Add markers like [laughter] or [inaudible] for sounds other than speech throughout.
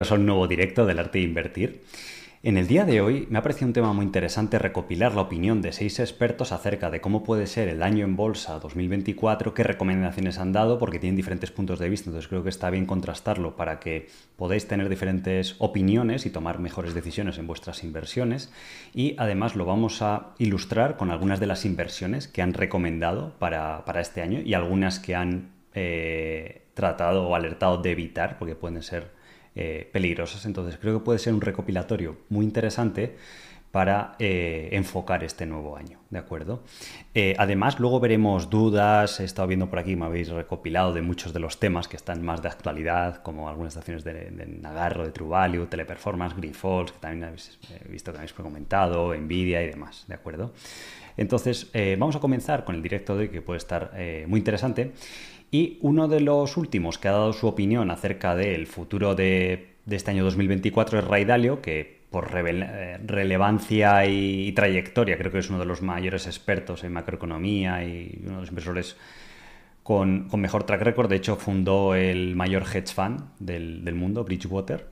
a un nuevo directo del arte de invertir. En el día de hoy me ha parecido un tema muy interesante recopilar la opinión de seis expertos acerca de cómo puede ser el año en bolsa 2024, qué recomendaciones han dado, porque tienen diferentes puntos de vista, entonces creo que está bien contrastarlo para que podáis tener diferentes opiniones y tomar mejores decisiones en vuestras inversiones. Y además lo vamos a ilustrar con algunas de las inversiones que han recomendado para, este año y algunas que han eh, tratado o alertado de evitar, porque pueden ser eh, peligrosas. Entonces creo que puede ser un recopilatorio muy interesante para eh, enfocar este nuevo año, ¿de acuerdo? Eh, además, luego veremos dudas, he estado viendo por aquí, me habéis recopilado de muchos de los temas que están más de actualidad, como algunas estaciones de, Nagarro, de True Teleperformance, Grifols, que también habéis visto que habéis comentado, Nvidia y demás, ¿de acuerdo? Entonces, vamos a comenzar con el directo de que puede estar muy interesante. Y uno de los últimos que ha dado su opinión acerca del futuro de, este año 2024 es Ray Dalio, que por eh, relevancia y, trayectoria creo que es uno de los mayores expertos en macroeconomía y uno de los inversores con, mejor track record. De hecho, fundó el mayor hedge fund del, mundo, Bridgewater.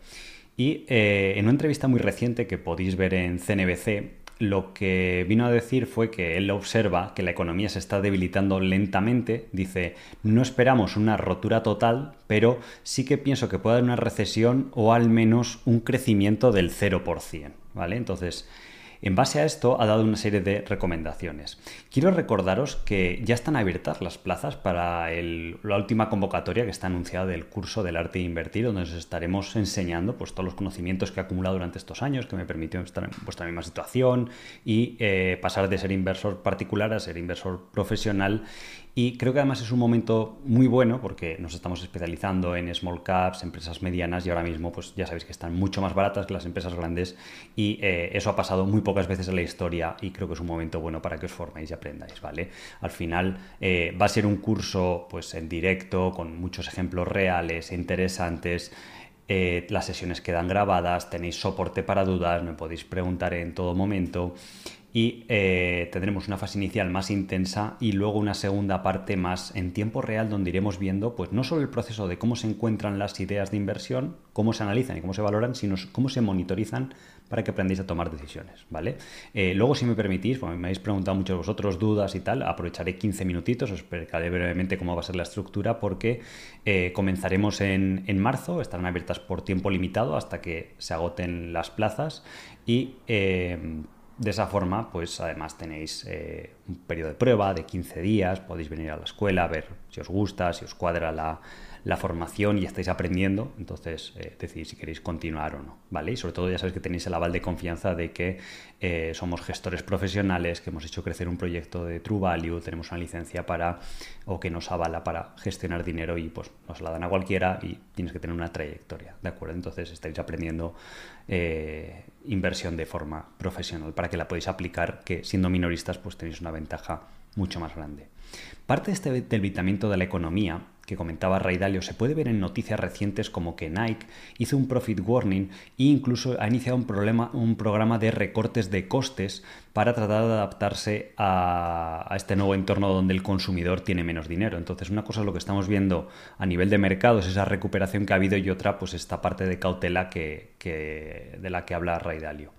Y eh, en una entrevista muy reciente que podéis ver en CNBC, lo que vino a decir fue que él observa que la economía se está debilitando lentamente. Dice, no esperamos una rotura total, pero sí que pienso que puede haber una recesión o al menos un crecimiento del 0%. ¿Vale? Entonces, en base a esto ha dado una serie de recomendaciones. Quiero recordaros que ya están abiertas las plazas para la última convocatoria que está anunciada del curso del arte de invertir, donde os estaremos enseñando pues, todos los conocimientos que he acumulado durante estos años, que me permitió estar en vuestra misma situación y eh, pasar de ser inversor particular a ser inversor profesional y creo que además es un momento muy bueno porque nos estamos especializando en small caps, empresas medianas y ahora mismo pues ya sabéis que están mucho más baratas que las empresas grandes y eh, eso ha pasado muy pocas veces en la historia y creo que es un momento bueno para que os forméis y aprendáis, ¿vale? Al final eh, va a ser un curso pues en directo con muchos ejemplos reales, interesantes. Eh, las sesiones quedan grabadas, tenéis soporte para dudas, me podéis preguntar en todo momento y eh, tendremos una fase inicial más intensa y luego una segunda parte más en tiempo real donde iremos viendo pues no solo el proceso de cómo se encuentran las ideas de inversión, cómo se analizan y cómo se valoran, sino cómo se monitorizan para que aprendáis a tomar decisiones, ¿vale? Eh, luego, si me permitís, me habéis preguntado muchos vosotros dudas y tal, aprovecharé 15 minutitos, os explicaré brevemente cómo va a ser la estructura porque eh, comenzaremos en, en, marzo, estarán abiertas por tiempo limitado hasta que se agoten las plazas y de esa forma, pues además tenéis eh, un periodo de prueba de 15 días, podéis venir a la escuela a ver si os gusta, si os cuadra la, la formación y estáis aprendiendo, entonces eh, decidís si queréis continuar o no, ¿vale? Y sobre todo ya sabéis que tenéis el aval de confianza de que eh, somos gestores profesionales, que hemos hecho crecer un proyecto de True Value, tenemos una licencia para, o que nos avala para gestionar dinero y pues nos la dan a cualquiera y tienes que tener una trayectoria, ¿de acuerdo? Entonces estáis aprendiendo eh, inversión de forma profesional para que la podáis aplicar, que siendo minoristas pues tenéis una ventaja mucho más grande. Parte de este debilitamiento de la economía que comentaba Ray Dalio se puede ver en noticias recientes como que Nike hizo un profit warning e incluso ha iniciado un, problema, un programa de recortes de costes para tratar de adaptarse a, este nuevo entorno donde el consumidor tiene menos dinero. Entonces, una cosa es lo que estamos viendo a nivel de mercados, esa recuperación que ha habido, y otra, pues esta parte de cautela que, de la que habla Ray Dalio.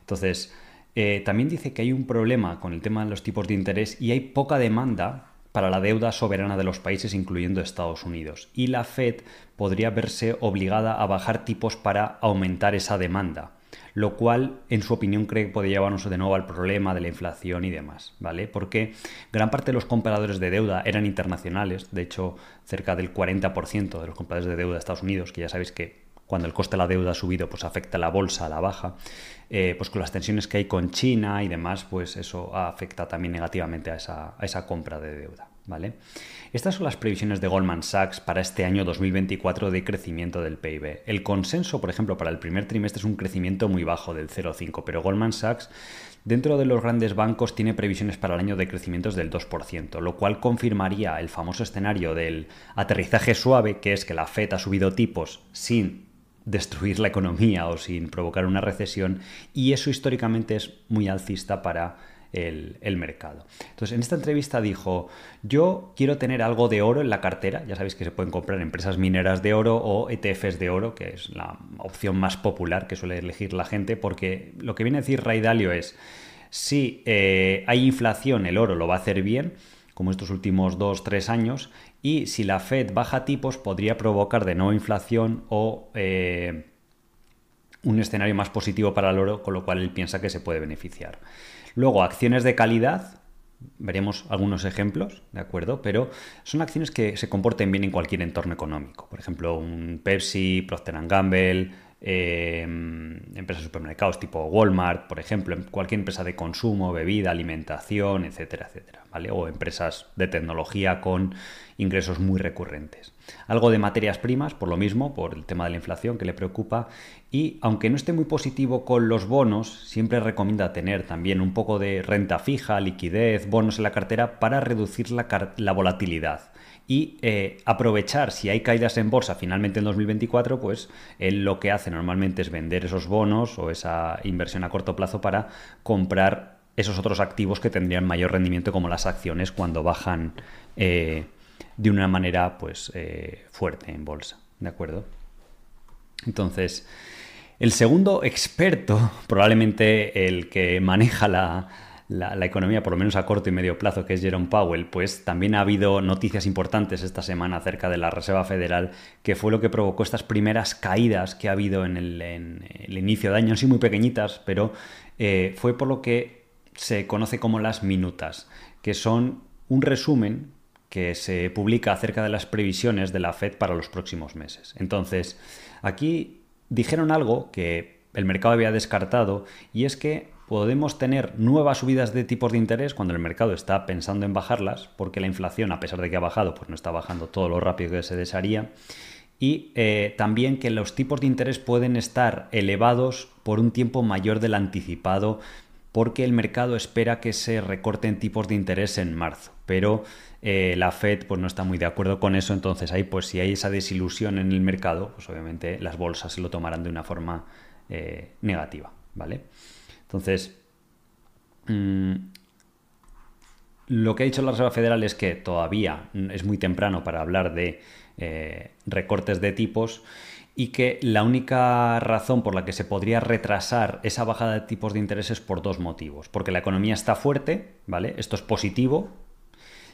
Entonces, eh, también dice que hay un problema con el tema de los tipos de interés y hay poca demanda para la deuda soberana de los países, incluyendo Estados Unidos. Y la Fed podría verse obligada a bajar tipos para aumentar esa demanda, lo cual, en su opinión, cree que puede llevarnos de nuevo al problema de la inflación y demás, ¿vale? Porque gran parte de los compradores de deuda eran internacionales, de hecho, cerca del 40% de los compradores de deuda de Estados Unidos, que ya sabéis que cuando el coste de la deuda ha subido, pues afecta a la bolsa a la baja, eh, pues con las tensiones que hay con China y demás, pues eso afecta también negativamente a esa, compra de deuda. ¿Vale? Estas son las previsiones de Goldman Sachs para este año 2024 de crecimiento del PIB. El consenso, por ejemplo, para el primer trimestre es un crecimiento muy bajo del 0,5, pero Goldman Sachs dentro de los grandes bancos tiene previsiones para el año de crecimientos del 2%, lo cual confirmaría el famoso escenario del aterrizaje suave, que es que la Fed ha subido tipos sin destruir la economía o sin provocar una recesión y eso históricamente es muy alcista para el, mercado. Entonces, en esta entrevista dijo, yo quiero tener algo de oro en la cartera, ya sabéis que se pueden comprar empresas mineras de oro o ETFs de oro, que es la opción más popular que suele elegir la gente, porque lo que viene a decir Ray Dalio es, si eh, hay inflación, el oro lo va a hacer bien, como estos últimos dos, tres años, y si la Fed baja tipos podría provocar de nuevo inflación o eh, un escenario más positivo para el oro, con lo cual él piensa que se puede beneficiar. Luego, acciones de calidad, veremos algunos ejemplos, ¿de acuerdo? Pero son acciones que se comporten bien en cualquier entorno económico. Por ejemplo, un Pepsi, Procter Gamble, eh, empresas de supermercados tipo Walmart, por ejemplo, cualquier empresa de consumo, bebida, alimentación, etcétera, etcétera, ¿vale? O empresas de tecnología con ingresos muy recurrentes. Algo de materias primas, por lo mismo, por el tema de la inflación que le preocupa. Y aunque no esté muy positivo con los bonos, siempre recomienda tener también un poco de renta fija, liquidez, bonos en la cartera para reducir la, volatilidad. Y eh, aprovechar si hay caídas en bolsa finalmente en 2024, pues él lo que hace normalmente es vender esos bonos o esa inversión a corto plazo para comprar esos otros activos que tendrían mayor rendimiento como las acciones cuando bajan eh, de una manera pues eh, fuerte en bolsa, ¿de acuerdo? Entonces, el segundo experto, probablemente el que maneja la, economía, por lo menos a corto y medio plazo, que es Jerome Powell, pues también ha habido noticias importantes esta semana acerca de la Reserva Federal, que fue lo que provocó estas primeras caídas que ha habido en el, inicio de año, sí muy pequeñitas, pero eh, fue por lo que se conoce como las minutas, que son un resumen que se publica acerca de las previsiones de la Fed para los próximos meses. Entonces, aquí dijeron algo que el mercado había descartado y es que podemos tener nuevas subidas de tipos de interés cuando el mercado está pensando en bajarlas, porque la inflación, a pesar de que ha bajado, pues no está bajando todo lo rápido que se desearía. Y eh, también que los tipos de interés pueden estar elevados por un tiempo mayor del anticipado, porque el mercado espera que se recorten tipos de interés en marzo. Pero eh, la Fed pues, no está muy de acuerdo con eso, entonces ahí pues si hay esa desilusión en el mercado, pues obviamente las bolsas se lo tomarán de una forma eh, negativa, ¿vale? Entonces, mm, lo que ha dicho la Reserva Federal es que todavía es muy temprano para hablar de eh, recortes de tipos y que la única razón por la que se podría retrasar esa bajada de tipos de interés es por dos motivos. Porque la economía está fuerte, ¿vale? Esto es positivo,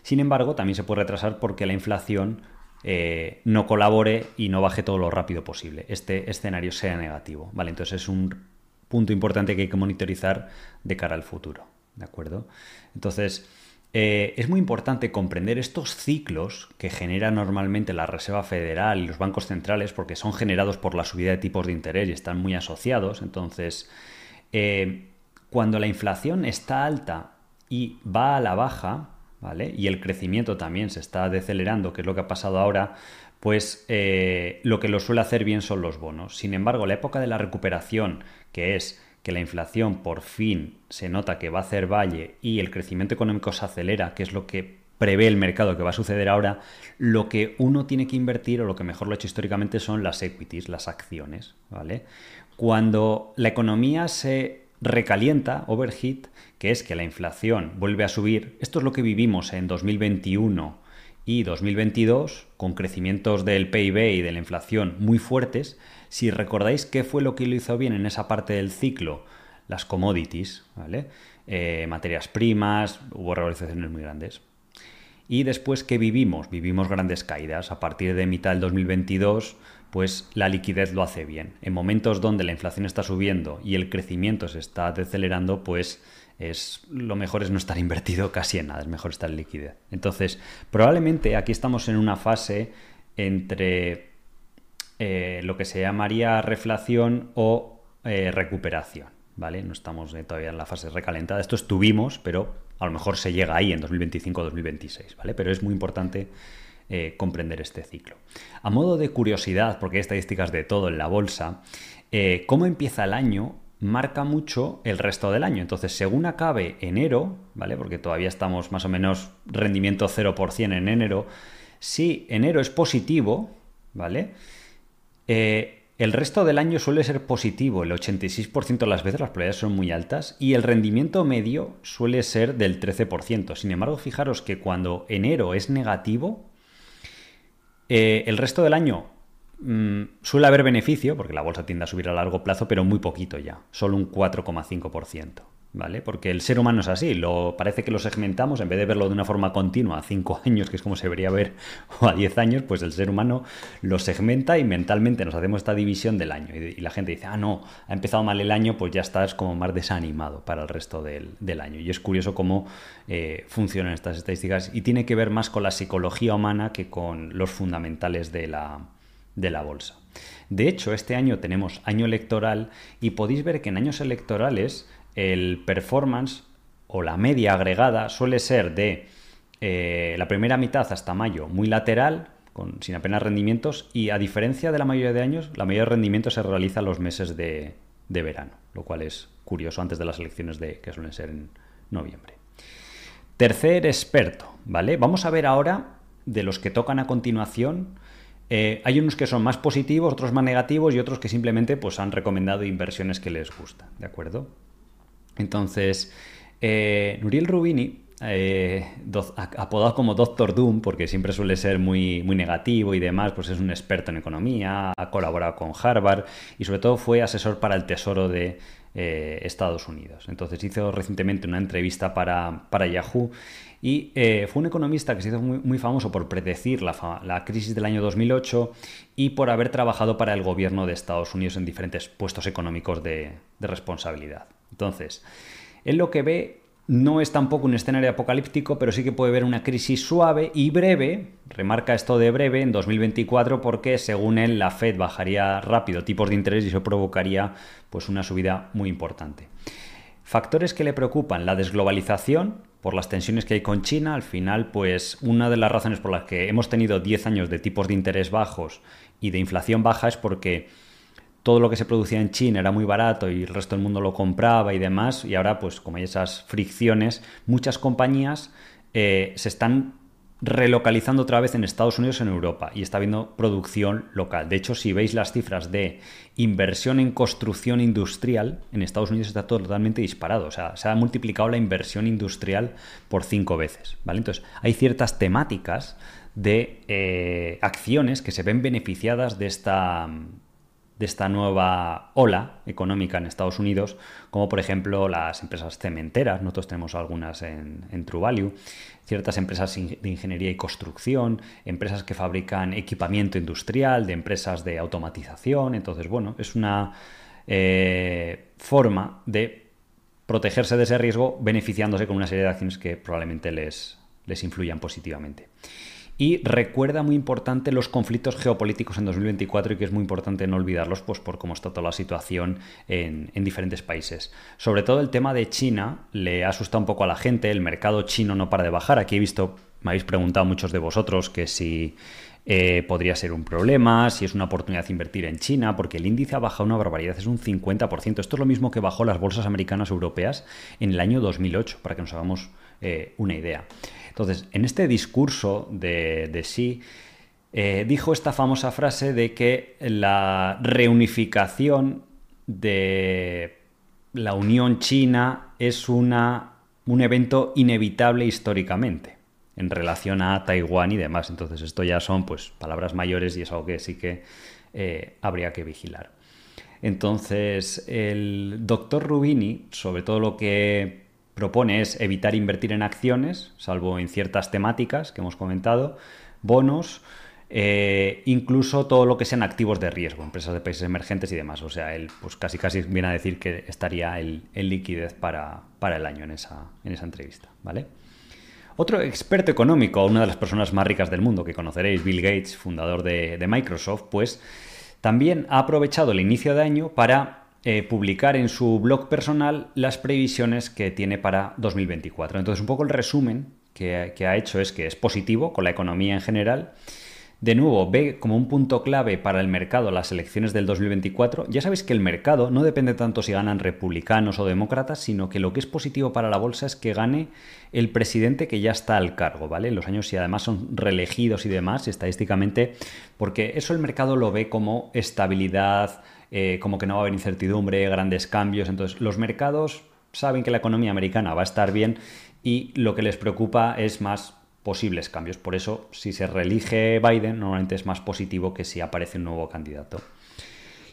sin embargo, también se puede retrasar porque la inflación eh, no colabore y no baje todo lo rápido posible. Este escenario sea negativo. ¿vale? Entonces es un punto importante que hay que monitorizar de cara al futuro. ¿De acuerdo? Entonces, eh, es muy importante comprender estos ciclos que genera normalmente la Reserva Federal y los bancos centrales porque son generados por la subida de tipos de interés y están muy asociados. Entonces, eh, cuando la inflación está alta y va a la baja, y el crecimiento también se está decelerando, que es lo que ha pasado ahora, pues eh, lo que lo suele hacer bien son los bonos. Sin embargo, la época de la recuperación, que es que la inflación por fin se nota que va a hacer valle y el crecimiento económico se acelera, que es lo que prevé el mercado que va a suceder ahora, lo que uno tiene que invertir, o lo que mejor lo ha hecho históricamente, son las equities, las acciones, ¿vale? Cuando la economía se recalienta, overheat, que es que la inflación vuelve a subir. Esto es lo que vivimos en 2021 y 2022, con crecimientos del PIB y de la inflación muy fuertes. Si recordáis qué fue lo que lo hizo bien en esa parte del ciclo, las commodities, ¿vale? Eh, materias primas, hubo revalorizaciones muy grandes. Y después, ¿qué vivimos? Vivimos grandes caídas. A partir de mitad del 2022 pues la liquidez lo hace bien. En momentos donde la inflación está subiendo y el crecimiento se está decelerando, pues es lo mejor es no estar invertido casi en nada, es mejor estar en liquidez. Entonces, probablemente aquí estamos en una fase entre eh, lo que se llamaría reflación o eh, recuperación, ¿vale? No estamos eh, todavía en la fase recalentada. Esto estuvimos, pero a lo mejor se llega ahí en 2025 o 2026, ¿vale? Pero es muy importante comprender este ciclo. A modo de curiosidad, porque hay estadísticas de todo en la bolsa, cómo empieza el año marca mucho el resto del año. Entonces, según acabe enero, ¿vale? Porque todavía estamos más o menos rendimiento 0% en enero, si enero es positivo, ¿vale? Eh, El resto del año suele ser positivo, el 86% de las veces las probabilidades son muy altas y el rendimiento medio suele ser del 13%. Sin embargo, fijaros que cuando enero es negativo, eh, el resto del año mm, suele haber beneficio, porque la bolsa tiende a subir a largo plazo, pero muy poquito ya, solo un 4,5%. ¿Vale? Porque el ser humano es así, lo, parece que lo segmentamos, en vez de verlo de una forma continua a 5 [laughs] años, que es como se debería ver, o a 10 años, pues el ser humano lo segmenta y mentalmente nos hacemos esta división del año. Y, la gente dice, ah, no, ha empezado mal el año, pues ya estás como más desanimado para el resto del, año. Y es curioso cómo eh, funcionan estas estadísticas y tiene que ver más con la psicología humana que con los fundamentales de la, de la bolsa. De hecho, este año tenemos año electoral y podéis ver que en años electorales el performance o la media agregada suele ser de eh, la primera mitad hasta mayo muy lateral, sin apenas rendimientos, y a diferencia de la mayoría de años, la mayoría de rendimientos se realiza los meses de, verano, lo cual es curioso antes de las elecciones de, que suelen ser en noviembre. Tercer experto, ¿vale? Vamos a ver ahora de los que tocan a continuación. Eh, hay unos que son más positivos, otros más negativos y otros que simplemente pues, han recomendado inversiones que les gustan, ¿de acuerdo? Entonces, eh, Nuriel Rubini, eh, apodado como Doctor Doom, porque siempre suele ser muy, muy negativo y demás, pues es un experto en economía, ha colaborado con Harvard y sobre todo fue asesor para el Tesoro de eh, Estados Unidos. Entonces hizo recientemente una entrevista para, Yahoo y fue un economista que se hizo muy, famoso por predecir la, crisis del año 2008 y por haber trabajado para el gobierno de Estados Unidos en diferentes puestos económicos de responsabilidad. Entonces, él lo que ve no es tampoco un escenario apocalíptico, pero sí que puede ver una crisis suave y breve, remarca esto de breve, en 2024, porque según él la Fed bajaría rápido tipos de interés y eso provocaría pues, una subida muy importante. Factores que le preocupan, la desglobalización, por las tensiones que hay con China, al final, pues una de las razones por las que hemos tenido 10 años de tipos de interés bajos y de inflación baja es porque todo lo que se producía en China era muy barato y el resto del mundo lo compraba y demás, y ahora pues como hay esas fricciones, muchas compañías eh, se están relocalizando otra vez en Estados Unidos en Europa y está habiendo producción local. De hecho, si veis las cifras de inversión en construcción industrial, en Estados Unidos está totalmente disparado. O sea, se ha multiplicado la inversión industrial por cinco veces. Entonces, hay ciertas temáticas de eh, acciones que se ven beneficiadas de esta, de esta nueva ola económica en Estados Unidos, como por ejemplo las empresas cementeras, nosotros tenemos algunas en, en True Value, ciertas empresas de ingeniería y construcción, empresas que fabrican equipamiento industrial, de empresas de automatización, entonces bueno, es una eh, forma de protegerse de ese riesgo beneficiándose con una serie de acciones que probablemente les, les influyan positivamente. Y recuerda muy importante los conflictos geopolíticos en 2024 y que es muy importante no olvidarlos pues, por cómo está toda la situación en, diferentes países. Sobre todo el tema de China le asusta un poco a la gente, el mercado chino no para de bajar. Aquí he visto, me habéis preguntado muchos de vosotros que si eh, podría ser un problema, si es una oportunidad de invertir en China, porque el índice ha bajado una barbaridad, es un 50%. Esto es lo mismo que bajó las bolsas americanas europeas en el año 2008, para que nos hagamos eh, una idea. Entonces, en este discurso de, de eh, dijo esta famosa frase de que la reunificación de la Unión China es una, un evento inevitable históricamente en relación a Taiwán y demás. Entonces, esto ya son pues palabras mayores y es algo que sí que eh, habría que vigilar. Entonces, el doctor Rubini, sobre todo lo que propone es evitar invertir en acciones, salvo en ciertas temáticas que hemos comentado, bonos, eh, incluso todo lo que sean activos de riesgo, empresas de países emergentes y demás. O sea, él pues casi casi viene a decir que estaría en liquidez para, el año en esa, en esa entrevista. ¿vale? Otro experto económico, una de las personas más ricas del mundo que conoceréis, Bill Gates, fundador de, de Microsoft, pues también ha aprovechado el inicio de año para eh, publicar en su blog personal las previsiones que tiene para 2024. Entonces, un poco el resumen que, ha hecho es que es positivo con la economía en general. de nuevo, ve como un punto clave para el mercado las elecciones del 2024. Ya sabéis que el mercado no depende tanto si ganan republicanos o demócratas, sino que lo que es positivo para la bolsa es que gane el presidente que ya está al cargo, ¿vale? Los años y además son reelegidos y demás, estadísticamente, porque eso el mercado lo ve como estabilidad, eh, como que no va a haber incertidumbre, grandes cambios. Entonces, los mercados saben que la economía americana va a estar bien y lo que les preocupa es más posibles cambios. Por eso, si se reelige Biden, normalmente es más positivo que si aparece un nuevo candidato.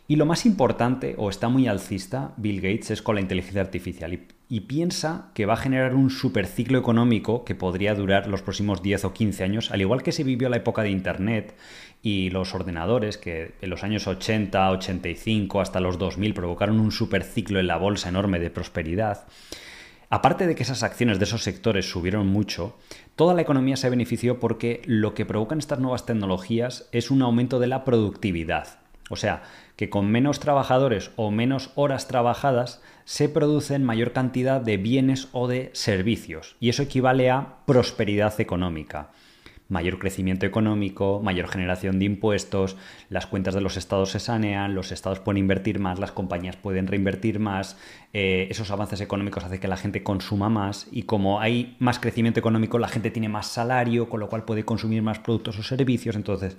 Y lo más importante, o está muy alcista, Bill Gates, es con la inteligencia artificial. Y, piensa que va a generar un superciclo económico que podría durar los próximos 10 o 15 años, al igual que se vivió la época de Internet y los ordenadores, que en los años 80, 85 hasta los 2000 provocaron un superciclo en la bolsa enorme de prosperidad. Aparte de que esas acciones de esos sectores subieron mucho, toda la economía se benefició porque lo que provocan estas nuevas tecnologías es un aumento de la productividad. O sea, que con menos trabajadores o menos horas trabajadas se producen mayor cantidad de bienes o de servicios. Y eso equivale a prosperidad económica mayor crecimiento económico, mayor generación de impuestos, las cuentas de los estados se sanean, los estados pueden invertir más, las compañías pueden reinvertir más, eh, esos avances económicos hacen que la gente consuma más y como hay más crecimiento económico, la gente tiene más salario, con lo cual puede consumir más productos o servicios, entonces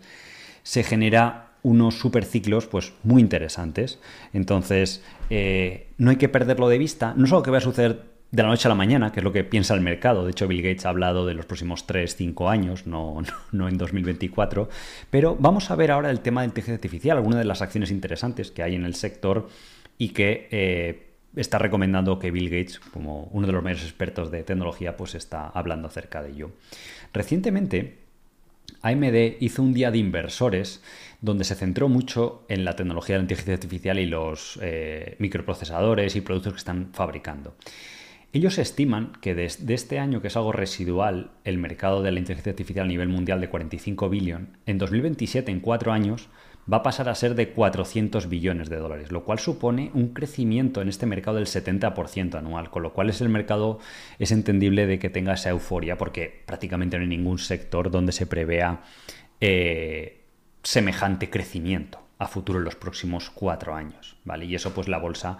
se genera unos superciclos pues muy interesantes. Entonces, eh, no hay que perderlo de vista. No solo que va a suceder de la noche a la mañana, que es lo que piensa el mercado. De hecho, Bill Gates ha hablado de los próximos 3, 5 años, no, no, en 2024. Pero vamos a ver ahora el tema de inteligencia artificial, algunas de las acciones interesantes que hay en el sector y que eh, está recomendando que Bill Gates, como uno de los mayores expertos de tecnología, pues está hablando acerca de ello. Recientemente, AMD hizo un día de inversores donde se centró mucho en la tecnología de la inteligencia artificial y los eh, microprocesadores y productos que están fabricando. Ellos estiman que desde este año, que es algo residual, el mercado de la inteligencia artificial a nivel mundial de 45 billones, en 2027, en cuatro años, va a pasar a ser de 400 billones de dólares, lo cual supone un crecimiento en este mercado del 70% anual, con lo cual es el mercado, es entendible de que tenga esa euforia, porque prácticamente no hay ningún sector donde se prevea eh, semejante crecimiento a futuro en los próximos cuatro años, ¿vale? Y eso pues la bolsa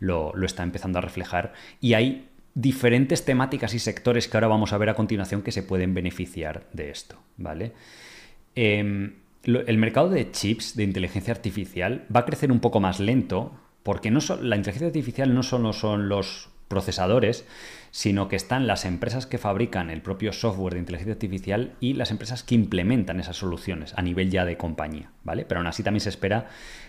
lo, lo está empezando a reflejar y hay diferentes temáticas y sectores que ahora vamos a ver a continuación que se pueden beneficiar de esto, ¿vale? Em, el mercado de chips de inteligencia artificial va a crecer un poco más lento porque no la inteligencia artificial no solo son los procesadores, sino que están las empresas que fabrican el propio software de inteligencia artificial y las empresas que implementan esas soluciones a nivel ya de compañía, ¿vale? Pero aún así también se espera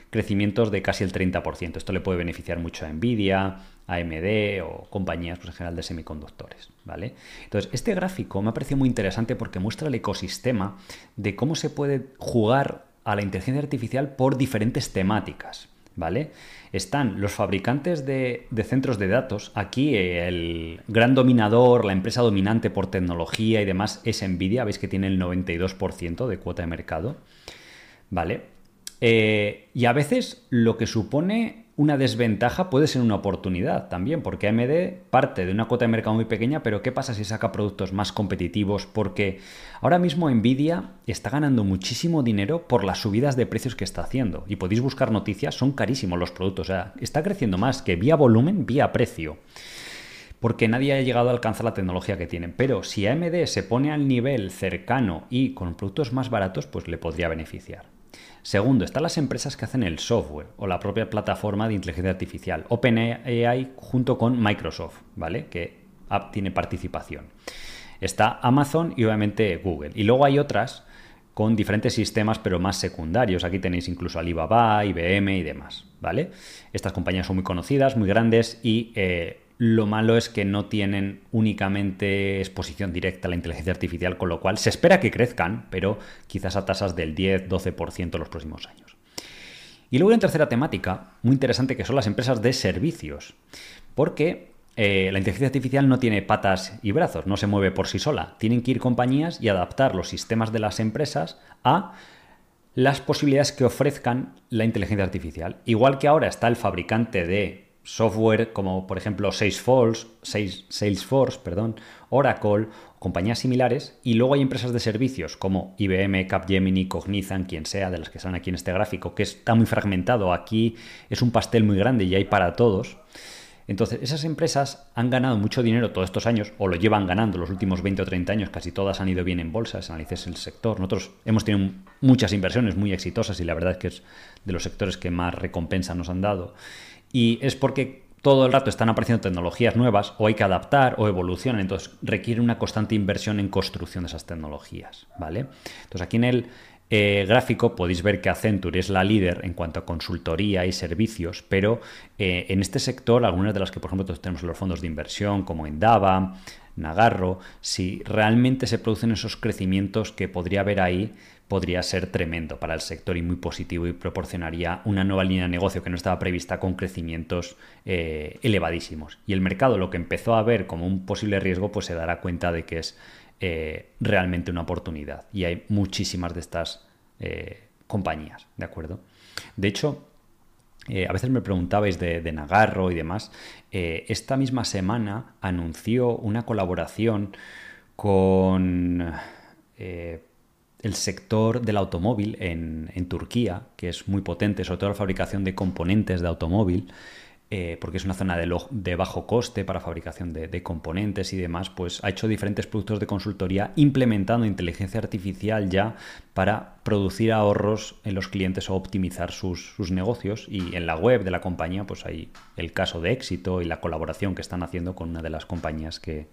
crecimientos de casi el 30%. Esto le puede beneficiar mucho a Nvidia, AMD o compañías pues, en general de semiconductores. ¿vale? Entonces, este gráfico me ha parecido muy interesante porque muestra el ecosistema de cómo se puede jugar a la inteligencia artificial por diferentes temáticas. ¿Vale? Están los fabricantes de, de, centros de datos. Aquí el gran dominador, la empresa dominante por tecnología y demás es Nvidia. Veis que tiene el 92% de cuota de mercado. ¿Vale? Eh, y a veces lo que supone una desventaja puede ser una oportunidad también, porque AMD parte de una cuota de mercado muy pequeña, pero ¿qué pasa si saca productos más competitivos? Porque ahora mismo Nvidia está ganando muchísimo dinero por las subidas de precios que está haciendo. Y podéis buscar noticias, son carísimos los productos, o sea, está creciendo más que vía volumen, vía precio. Porque nadie ha llegado a alcanzar la tecnología que tienen. Pero si AMD se pone al nivel cercano y con productos más baratos, pues le podría beneficiar. Segundo, están las empresas que hacen el software o la propia plataforma de inteligencia artificial, OpenAI junto con Microsoft, ¿vale? Que tiene participación. Está Amazon y obviamente Google. Y luego hay otras con diferentes sistemas pero más secundarios. Aquí tenéis incluso Alibaba, IBM y demás, ¿vale? Estas compañías son muy conocidas, muy grandes y eh, lo malo es que no tienen únicamente exposición directa a la inteligencia artificial, con lo cual se espera que crezcan, pero quizás a tasas del 10-12% en los próximos años. Y luego en tercera temática, muy interesante, que son las empresas de servicios, porque eh, la inteligencia artificial no tiene patas y brazos, no se mueve por sí sola. Tienen que ir compañías y adaptar los sistemas de las empresas a las posibilidades que ofrezcan la inteligencia artificial. Igual que ahora está el fabricante de software como por ejemplo Salesforce, Salesforce perdón, Oracle, compañías similares, y luego hay empresas de servicios como IBM, Capgemini, Cognizant, quien sea, de las que salen aquí en este gráfico, que está muy fragmentado. Aquí es un pastel muy grande y hay para todos. Entonces, esas empresas han ganado mucho dinero todos estos años, o lo llevan ganando los últimos 20 o 30 años, casi todas han ido bien en bolsa, si analices el sector. Nosotros hemos tenido muchas inversiones muy exitosas y la verdad es que es de los sectores que más recompensa nos han dado. Y es porque todo el rato están apareciendo tecnologías nuevas o hay que adaptar o evolucionan, entonces requiere una constante inversión en construcción de esas tecnologías, ¿vale? Entonces aquí en el eh, gráfico podéis ver que Accenture es la líder en cuanto a consultoría y servicios, pero eh, en este sector, algunas de las que por ejemplo tenemos en los fondos de inversión, como Endava, Nagarro, si realmente se producen esos crecimientos que podría haber ahí, podría ser tremendo para el sector y muy positivo y proporcionaría una nueva línea de negocio que no estaba prevista con crecimientos eh, elevadísimos. Y el mercado lo que empezó a ver como un posible riesgo, pues se dará cuenta de que es eh, realmente una oportunidad. Y hay muchísimas de estas eh, compañías, ¿de acuerdo? De hecho, a veces me preguntabais de, Nagarro y demás. esta misma semana anunció una colaboración con el sector del automóvil en, Turquía, que es muy potente, sobre todo la fabricación de componentes de automóvil, eh, porque es una zona de, bajo coste para fabricación de, componentes y demás, pues ha hecho diferentes productos de consultoría implementando inteligencia artificial ya para producir ahorros en los clientes o optimizar sus, negocios. Y en la web de la compañía, pues hay el caso de éxito y la colaboración que están haciendo con una de las compañías que,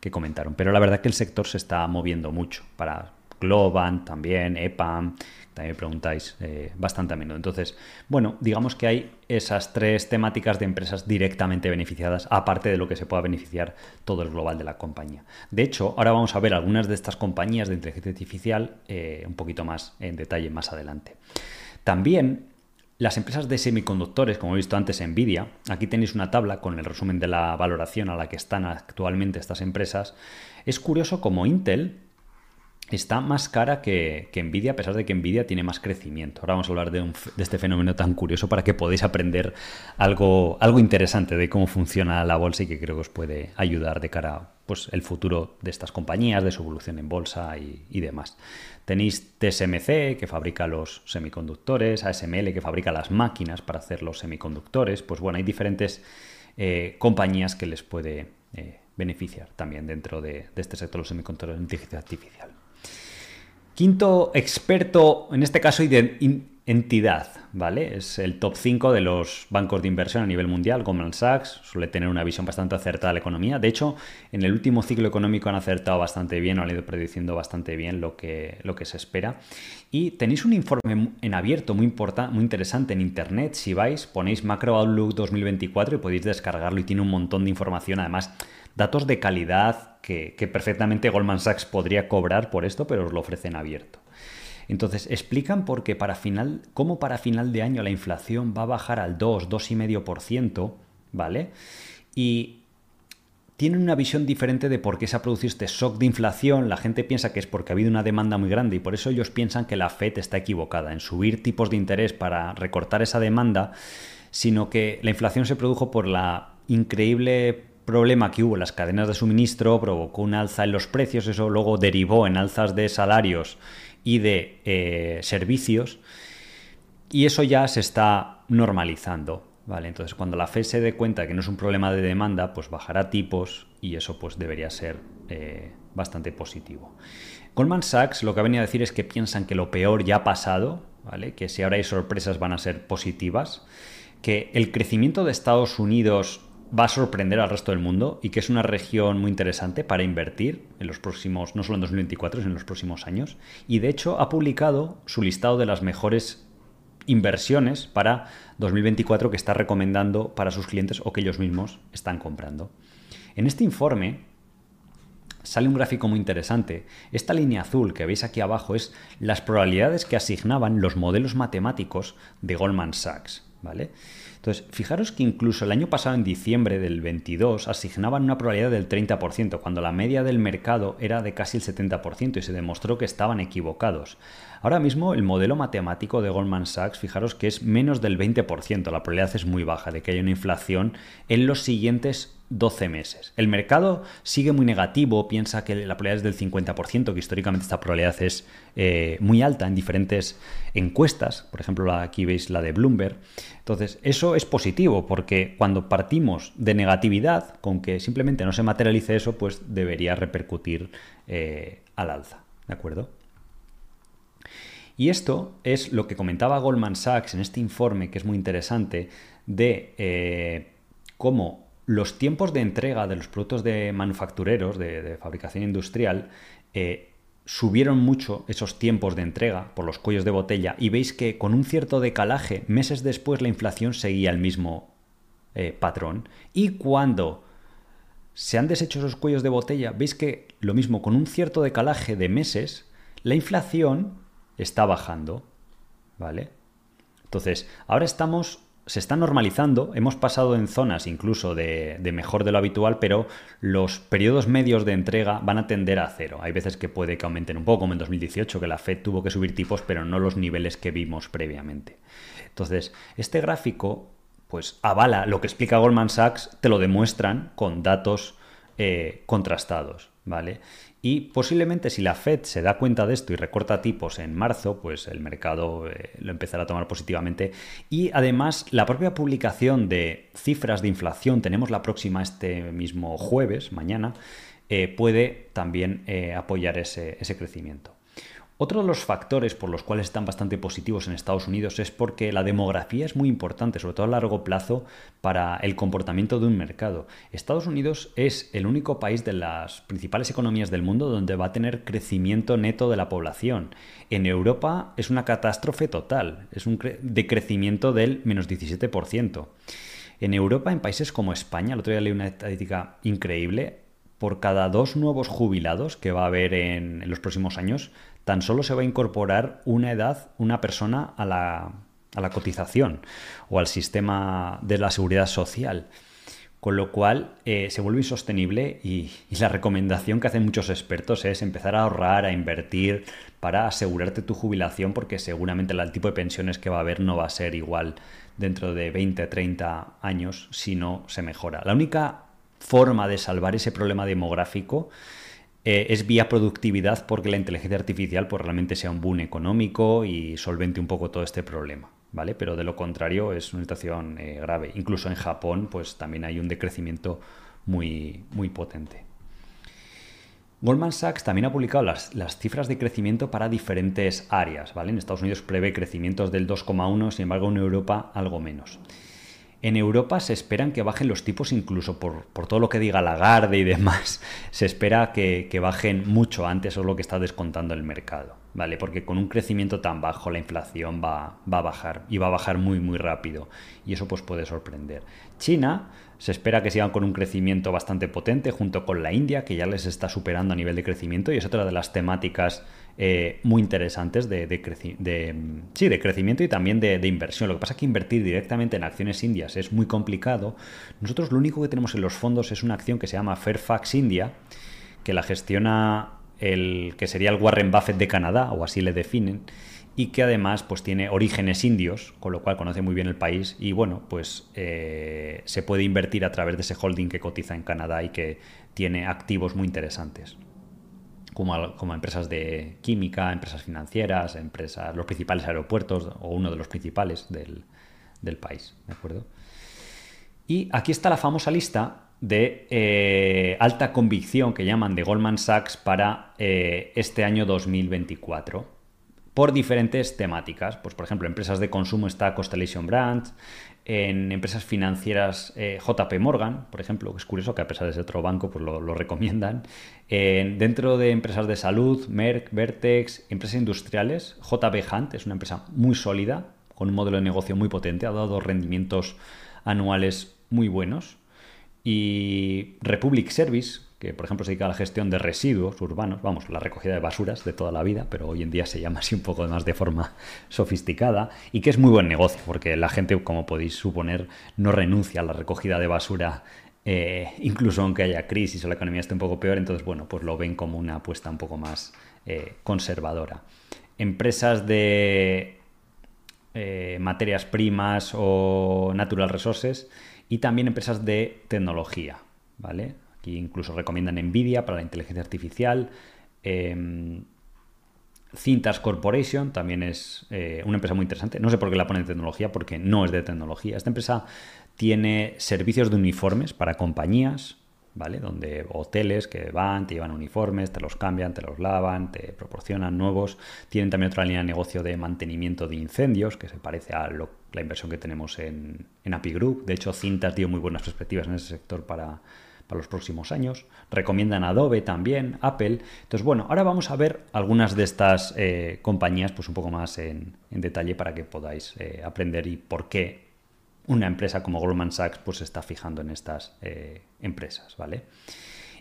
que comentaron. Pero la verdad que el sector se está moviendo mucho para Globan también, EPAM, también me preguntáis eh, bastante a menudo. Entonces, bueno, digamos que hay esas tres temáticas de empresas directamente beneficiadas, aparte de lo que se pueda beneficiar todo el global de la compañía. De hecho, ahora vamos a ver algunas de estas compañías de inteligencia artificial eh, un poquito más en detalle más adelante. También las empresas de semiconductores, como he visto antes, Nvidia, aquí tenéis una tabla con el resumen de la valoración a la que están actualmente estas empresas. Es curioso como Intel está más cara que, Nvidia, a pesar de que Nvidia tiene más crecimiento. Ahora vamos a hablar de, este fenómeno tan curioso para que podáis aprender algo, algo interesante de cómo funciona la bolsa y que creo que os puede ayudar de cara a pues, el futuro de estas compañías, de su evolución en bolsa y, demás. Tenéis TSMC, que fabrica los semiconductores, ASML, que fabrica las máquinas para hacer los semiconductores. Pues bueno, hay diferentes eh, compañías que les puede eh, beneficiar también dentro de, este sector los semiconductores de inteligencia artificial. Quinto experto, en este caso entidad, ¿vale? Es el top 5 de los bancos de inversión a nivel mundial. Goldman Sachs suele tener una visión bastante acertada de la economía. De hecho, en el último ciclo económico han acertado bastante bien, o han ido prediciendo bastante bien lo que, lo que se espera. Y tenéis un informe en abierto muy, muy interesante en internet. Si vais, ponéis Macro Outlook 2024 y podéis descargarlo y tiene un montón de información. Además, datos de calidad que, perfectamente Goldman Sachs podría cobrar por esto, pero os lo ofrecen abierto. Entonces, explican por qué para final, cómo para final de año la inflación va a bajar al 2, 2,5%, ¿vale? Y tienen una visión diferente de por qué se ha producido este shock de inflación. La gente piensa que es porque ha habido una demanda muy grande y por eso ellos piensan que la Fed está equivocada en subir tipos de interés para recortar esa demanda, sino que la inflación se produjo por la increíble problema que hubo en las cadenas de suministro provocó un alza en los precios, eso luego derivó en alzas de salarios y de eh, servicios, y eso ya se está normalizando. ¿vale? Entonces, cuando la FED se dé cuenta que no es un problema de demanda, pues bajará tipos y eso pues debería ser eh, bastante positivo. Goldman Sachs lo que ha venido a decir es que piensan que lo peor ya ha pasado, ¿vale? que si ahora hay sorpresas van a ser positivas, que el crecimiento de Estados Unidos va a sorprender al resto del mundo y que es una región muy interesante para invertir en los próximos, no solo en 2024, sino en los próximos años. Y de hecho ha publicado su listado de las mejores inversiones para 2024 que está recomendando para sus clientes o que ellos mismos están comprando. En este informe sale un gráfico muy interesante. Esta línea azul que veis aquí abajo es las probabilidades que asignaban los modelos matemáticos de Goldman Sachs. ¿vale? Entonces, fijaros que incluso el año pasado, en diciembre del 22, asignaban una probabilidad del 30%, cuando la media del mercado era de casi el 70% y se demostró que estaban equivocados. Ahora mismo el modelo matemático de Goldman Sachs, fijaros que es menos del 20%, la probabilidad es muy baja de que haya una inflación en los siguientes 12 meses. El mercado sigue muy negativo, piensa que la probabilidad es del 50%, que históricamente esta probabilidad es eh, muy alta en diferentes encuestas, por ejemplo aquí veis la de Bloomberg. Entonces, eso es positivo porque cuando partimos de negatividad, con que simplemente no se materialice eso, pues debería repercutir eh, al alza. ¿De acuerdo? Y esto es lo que comentaba Goldman Sachs en este informe, que es muy interesante, de eh, cómo los tiempos de entrega de los productos de manufactureros, de, fabricación industrial, eh, subieron mucho esos tiempos de entrega por los cuellos de botella y veis que con un cierto decalaje, meses después la inflación seguía el mismo eh, patrón. Y cuando se han deshecho esos cuellos de botella, veis que lo mismo, con un cierto decalaje de meses, la inflación está bajando, ¿vale? Entonces, ahora estamos, se está normalizando, hemos pasado en zonas incluso de, mejor de lo habitual, pero los periodos medios de entrega van a tender a cero. Hay veces que puede que aumenten un poco, como en 2018, que la Fed tuvo que subir tipos, pero no los niveles que vimos previamente. Entonces, este gráfico, pues avala lo que explica Goldman Sachs, te lo demuestran con datos eh, contrastados, ¿vale? Y posiblemente si la Fed se da cuenta de esto y recorta tipos en marzo, pues el mercado eh, lo empezará a tomar positivamente. Y además la propia publicación de cifras de inflación, tenemos la próxima este mismo jueves, mañana, eh, puede también eh, apoyar ese crecimiento. Otro de los factores por los cuales están bastante positivos en Estados Unidos es porque la demografía es muy importante, sobre todo a largo plazo, para el comportamiento de un mercado. Estados Unidos es el único país de las principales economías del mundo donde va a tener crecimiento neto de la población. En Europa es una catástrofe total, es un decrecimiento del menos 17%. En Europa, en países como España, el otro día leí una estadística increíble, por cada dos nuevos jubilados que va a haber en, los próximos años, tan solo se va a incorporar una edad, una persona a la, a la cotización o al sistema de la seguridad social. Con lo cual eh, se vuelve insostenible y, la recomendación que hacen muchos expertos es empezar a ahorrar, a invertir para asegurarte tu jubilación porque seguramente el tipo de pensiones que va a haber no va a ser igual dentro de 20, 30 años si no se mejora. La única forma de salvar ese problema demográfico eh, es vía productividad porque la inteligencia artificial pues, realmente sea un boom económico y solvente un poco todo este problema. ¿Vale? Pero de lo contrario es una situación eh, grave. Incluso en Japón pues también hay un decrecimiento muy, muy potente. Goldman Sachs también ha publicado las, las, cifras de crecimiento para diferentes áreas. ¿vale? En Estados Unidos prevé crecimientos del 2,1, sin embargo en Europa algo menos. En Europa se esperan que bajen los tipos incluso por, todo lo que diga Lagarde y demás. [laughs] Se espera que, bajen mucho antes, o lo que está descontando el mercado. ¿Vale? Porque con un crecimiento tan bajo la inflación va, va, a bajar y va a bajar muy muy rápido y eso pues puede sorprender. China se espera que sigan con un crecimiento bastante potente junto con la India que ya les está superando a nivel de crecimiento y es otra de las temáticas eh, muy interesantes de, sí, de crecimiento y también de, inversión. Lo que pasa es que invertir directamente en acciones indias es muy complicado. Nosotros lo único que tenemos en los fondos es una acción que se llama Fairfax India, que la gestiona el que sería el Warren Buffett de Canadá, o así le definen, y que además pues tiene orígenes indios, con lo cual conoce muy bien el país y bueno, pues eh, se puede invertir a través de ese holding que cotiza en Canadá y que tiene activos muy interesantes como, empresas de química, empresas financieras, empresas, los principales aeropuertos o uno de los principales del, país. ¿De acuerdo? Y aquí está la famosa lista de eh, alta convicción que llaman de Goldman Sachs para eh, este año 2024 por diferentes temáticas. Pues, por ejemplo, empresas de consumo está Constellation Brands, en empresas financieras eh, JP Morgan, por ejemplo, que es curioso que a pesar de ser otro banco, pues lo, recomiendan. dentro de empresas de salud, Merck, Vertex, empresas industriales, JB Hunt es una empresa muy sólida, con un modelo de negocio muy potente, ha dado rendimientos anuales muy buenos. Y Republic Service, que por ejemplo se dedica a la gestión de residuos urbanos, vamos, la recogida de basuras de toda la vida, pero hoy en día se llama así un poco más de forma [laughs] sofisticada, y que es muy buen negocio, porque la gente, como podéis suponer, no renuncia a la recogida de basura eh, incluso aunque haya crisis o la economía esté un poco peor, entonces, bueno, pues lo ven como una apuesta un poco más eh, conservadora. Empresas de eh, materias primas o natural resources y también empresas de tecnología, ¿vale? Incluso recomiendan Nvidia para la inteligencia artificial. Em, Cintas Corporation también es una empresa muy interesante. No sé por qué la pone de tecnología, porque no es de tecnología. Esta empresa tiene servicios de uniformes para compañías, ¿vale? Donde hoteles que van, te llevan uniformes, te los cambian, te los lavan, te proporcionan nuevos. Tienen también otra línea de negocio de mantenimiento de incendios, que se parece a la inversión que tenemos en, en API Group. De hecho, Cintas dio muy buenas perspectivas en ese sector para, los próximos años. Recomiendan Adobe también, Apple. Entonces, bueno, ahora vamos a ver algunas de estas eh, compañías pues un poco más en, detalle para que podáis eh, aprender y por qué una empresa como Goldman Sachs pues se está fijando en estas eh, empresas, ¿vale?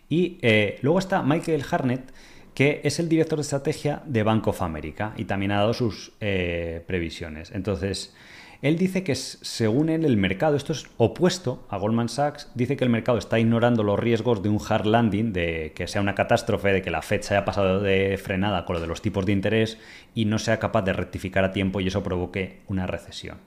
Y luego está Michael Harnett, que es el director de estrategia de Bank of America y también ha dado sus previsiones. Entonces, él dice que según él el mercado, esto es opuesto a Goldman Sachs, dice que el mercado está ignorando los riesgos de un hard landing, de que sea una catástrofe, de que la Fed se haya pasado de frenada con lo de los tipos de interés y no sea capaz de rectificar a tiempo y eso provoque una recesión.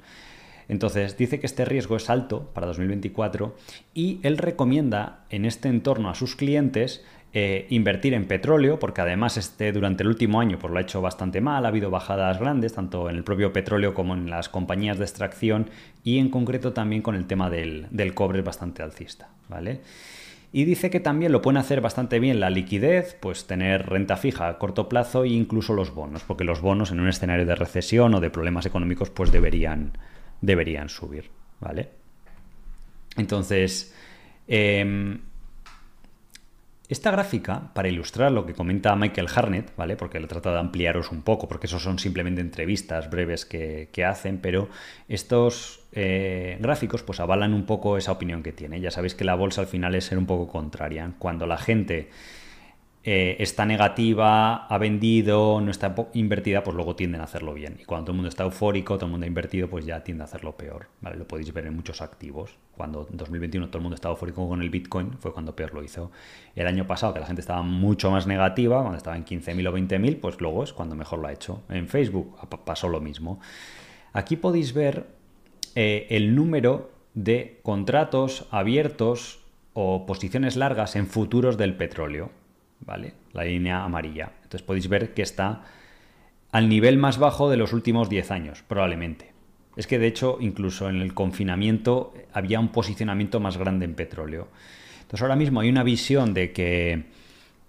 Entonces, dice que este riesgo es alto para 2024 y él recomienda en este entorno a sus clientes eh, invertir en petróleo, porque además este, durante el último año pues, lo ha hecho bastante mal, ha habido bajadas grandes, tanto en el propio petróleo como en las compañías de extracción y en concreto también con el tema del, del cobre bastante alcista. ¿vale? Y dice que también lo pueden hacer bastante bien la liquidez, pues tener renta fija a corto plazo e incluso los bonos, porque los bonos en un escenario de recesión o de problemas económicos pues deberían, deberían subir, ¿vale? Entonces, em, esta gráfica, para ilustrar lo que comenta Michael Harnett, ¿vale? Porque le trata de ampliaros un poco, porque esos son simplemente entrevistas breves que, hacen, pero estos eh, gráficos pues avalan un poco esa opinión que tiene. Ya sabéis que la bolsa al final es ser un poco contraria. Cuando la gente eh, está negativa, ha vendido, no está invertida, pues luego tienden a hacerlo bien. Y cuando todo el mundo está eufórico, todo el mundo ha invertido, pues ya tiende a hacerlo peor. Lo podéis ver en muchos activos. Cuando en 2021 todo el mundo estaba eufórico con el Bitcoin, fue cuando peor lo hizo. El año pasado, que la gente estaba mucho más negativa, cuando estaba en 15.000 o 20.000, pues luego es cuando mejor lo ha hecho. En Facebook pasó lo mismo. Aquí podéis ver eh, el número de contratos abiertos o posiciones largas en futuros del petróleo. ¿Vale? La línea amarilla. Entonces podéis ver que está al nivel más bajo de los últimos 10 años, probablemente. Es que de hecho, incluso en el confinamiento había un posicionamiento más grande en petróleo. Entonces ahora mismo hay una visión de que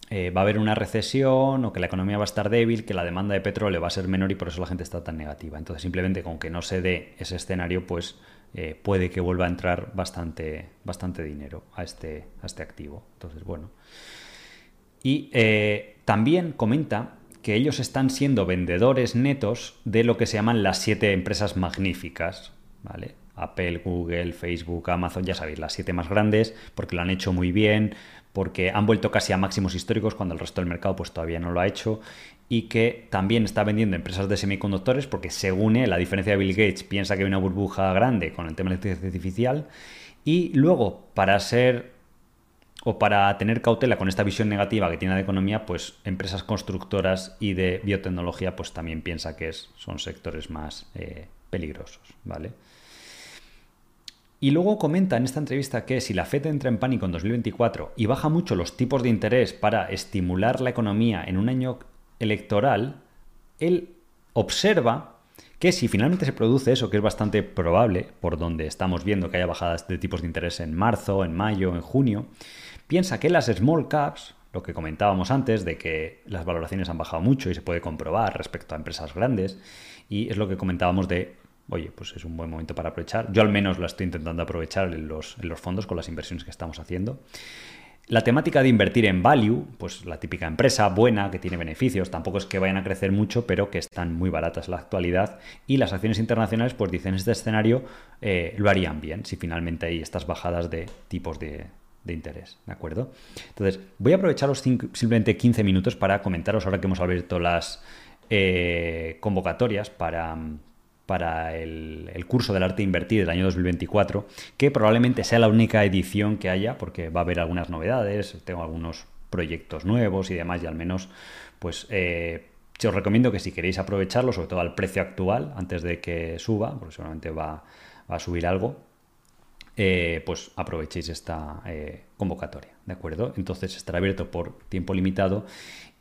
eh, va a haber una recesión o que la economía va a estar débil, que la demanda de petróleo va a ser menor y por eso la gente está tan negativa. Entonces simplemente con que no se dé ese escenario, pues eh, puede que vuelva a entrar bastante, bastante dinero a este, a este activo. Entonces, bueno. Y eh, también comenta que ellos están siendo vendedores netos de lo que se llaman las siete empresas magníficas, ¿vale? Apple, Google, Facebook, Amazon, ya sabéis, las siete más grandes, porque lo han hecho muy bien, porque han vuelto casi a máximos históricos cuando el resto del mercado pues todavía no lo ha hecho, y que también está vendiendo empresas de semiconductores, porque según él, la diferencia de Bill Gates, piensa que hay una burbuja grande con el tema de la inteligencia artificial, y luego, para ser o para tener cautela con esta visión negativa que tiene de economía, pues empresas constructoras y de biotecnología, pues también piensa que son sectores más eh, peligrosos, ¿vale? Y luego comenta en esta entrevista que si la FED entra en pánico en 2024 y baja mucho los tipos de interés para estimular la economía en un año electoral, él observa que si finalmente se produce eso, que es bastante probable, por donde estamos viendo que haya bajadas de tipos de interés en marzo, en mayo, en junio, Piensa que las small caps, lo que comentábamos antes, de que las valoraciones han bajado mucho y se puede comprobar respecto a empresas grandes, y es lo que comentábamos de, oye, pues es un buen momento para aprovechar. Yo al menos la estoy intentando aprovechar en los, en los fondos con las inversiones que estamos haciendo. La temática de invertir en value, pues la típica empresa buena que tiene beneficios, tampoco es que vayan a crecer mucho, pero que están muy baratas en la actualidad. Y las acciones internacionales, pues dicen este escenario, eh, lo harían bien si finalmente hay estas bajadas de tipos de, de interés, ¿de acuerdo? Entonces, voy a aprovechar los simplemente 15 minutos para comentaros ahora que hemos abierto las eh, convocatorias para, para el, curso del arte de invertir del año 2024, que probablemente sea la única edición que haya, porque va a haber algunas novedades, tengo algunos proyectos nuevos y demás, y al menos, pues, eh, os recomiendo que si queréis aprovecharlo, sobre todo al precio actual, antes de que suba, porque seguramente va a subir algo, eh, pues aprovechéis esta eh, convocatoria, ¿de acuerdo? Entonces estará abierto por tiempo limitado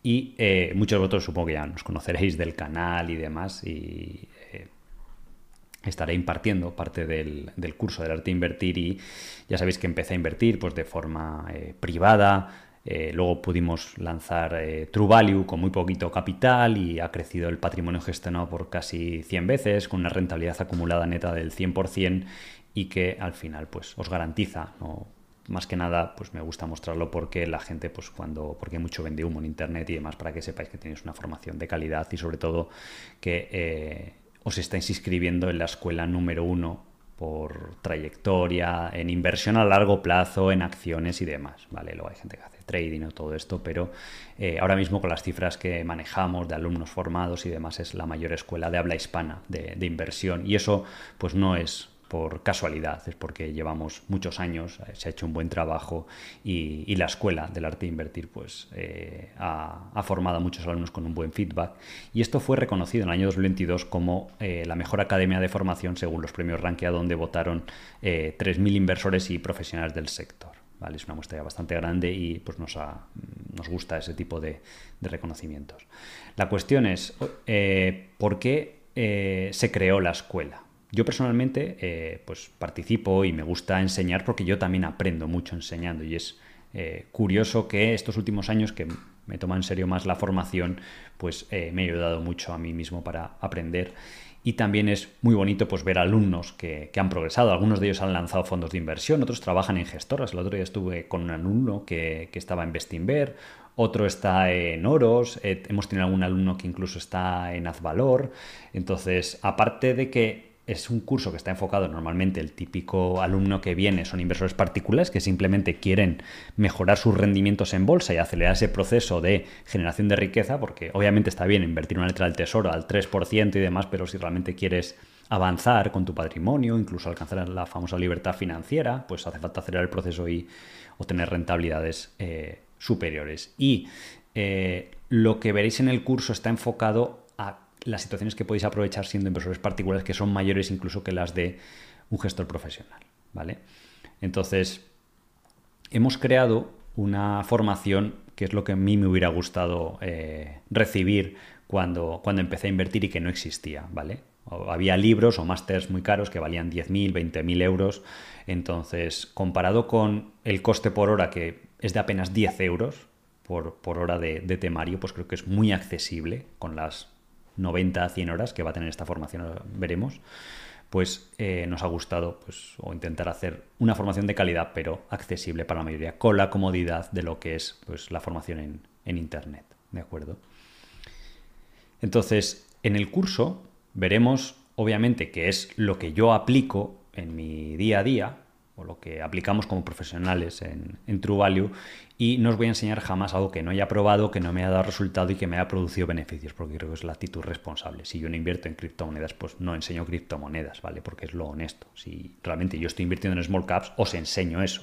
y eh, muchos de vosotros supongo que ya nos conoceréis del canal y demás y estaré impartiendo parte del, curso del arte de invertir y ya sabéis que empecé a invertir pues de forma privada, luego pudimos lanzar True Value con muy poquito capital y ha crecido el patrimonio gestionado por casi 100 veces, con una rentabilidad acumulada neta del 100% y que al final pues os garantiza, más que nada pues me gusta mostrarlo porque la gente pues cuando porque mucho vende humo en internet y demás para que sepáis que tenéis una formación de calidad y sobre todo que eh, os estáis inscribiendo en la escuela número uno por trayectoria, en inversión a largo plazo, en acciones y demás, ¿vale? Luego hay gente que hace trading o todo esto, pero eh, ahora mismo con las cifras que manejamos de alumnos formados y demás es la mayor escuela de habla hispana de inversión y eso pues no es por casualidad, es porque llevamos muchos años, eh, se ha hecho un buen trabajo y, la escuela del arte de invertir pues, eh, ha, formado a muchos alumnos con un buen feedback y esto fue reconocido en el año 2022 como eh, la mejor academia de formación según los premios Rankia donde votaron 3.000 inversores y profesionales del sector. Es una muestra bastante grande y pues, nos, gusta ese tipo de reconocimientos. La cuestión es, ¿por qué se creó la escuela? Yo personalmente eh, pues participo y me gusta enseñar porque yo también aprendo mucho enseñando y es eh, curioso que estos últimos años que me toma en serio más la formación pues eh, me ha ayudado mucho a mí mismo para aprender y también es muy bonito pues ver alumnos que, han progresado. Algunos de ellos han lanzado fondos de inversión, otros trabajan en gestoras. El otro día estuve con un alumno que, que estaba en Bestinver, otro está en Oros, hemos tenido algún alumno que incluso está en Azvalor. Entonces, aparte de que es un curso que está enfocado normalmente el típico alumno que viene son inversores particulares que simplemente quieren mejorar sus rendimientos en bolsa y acelerar ese proceso de generación de riqueza, porque obviamente está bien invertir una letra del tesoro al 3% y demás, pero si realmente quieres avanzar con tu patrimonio, incluso alcanzar la famosa libertad financiera, pues hace falta acelerar el proceso y obtener rentabilidades eh, superiores. Y eh, lo que veréis en el curso está enfocado las situaciones que podéis aprovechar siendo inversores particulares que son mayores incluso que las de un gestor profesional. ¿vale? Entonces, hemos creado una formación que es lo que a mí me hubiera gustado eh, recibir cuando, cuando empecé a invertir y que no existía, ¿vale? había libros o másters muy caros que valían 10.000, 20.000 euros. Entonces, comparado con el coste por hora, que es de apenas 10 euros por, por hora de, de, temario, pues creo que es muy accesible con las 90 a 100 horas que va a tener esta formación, veremos, pues eh, nos ha gustado pues, o intentar hacer una formación de calidad, pero accesible para la mayoría, con la comodidad de lo que es pues, la formación en, en Internet. ¿De acuerdo? Entonces, en el curso veremos, obviamente, qué es lo que yo aplico en mi día a día, o lo que aplicamos como profesionales en, en, True Value y no os voy a enseñar jamás algo que no haya probado, que no me haya dado resultado y que me haya producido beneficios, porque creo que es la actitud responsable. Si yo no invierto en criptomonedas, pues no enseño criptomonedas, ¿vale? Porque es lo honesto. Si realmente yo estoy invirtiendo en small caps, os enseño eso,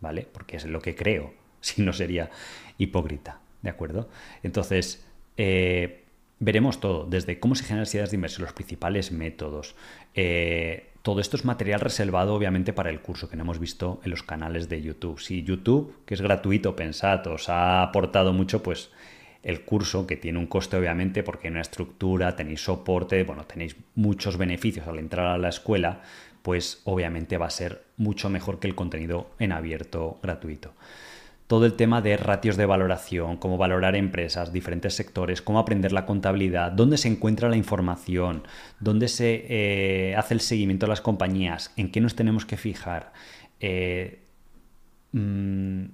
¿vale? Porque es lo que creo, [laughs] si no sería hipócrita, ¿de acuerdo? Entonces, eh, veremos todo, desde cómo se generan ideas de inversión, los principales métodos, eh, todo esto es material reservado obviamente para el curso que no hemos visto en los canales de YouTube. Si YouTube, que es gratuito, pensad, os ha aportado mucho, pues el curso, que tiene un coste obviamente porque hay una estructura, tenéis soporte, bueno, tenéis muchos beneficios al entrar a la escuela, pues obviamente va a ser mucho mejor que el contenido en abierto gratuito todo el tema de ratios de valoración, cómo valorar empresas, diferentes sectores, cómo aprender la contabilidad, dónde se encuentra la información, dónde se eh, hace el seguimiento de las compañías, en qué nos tenemos que fijar, eh, mm,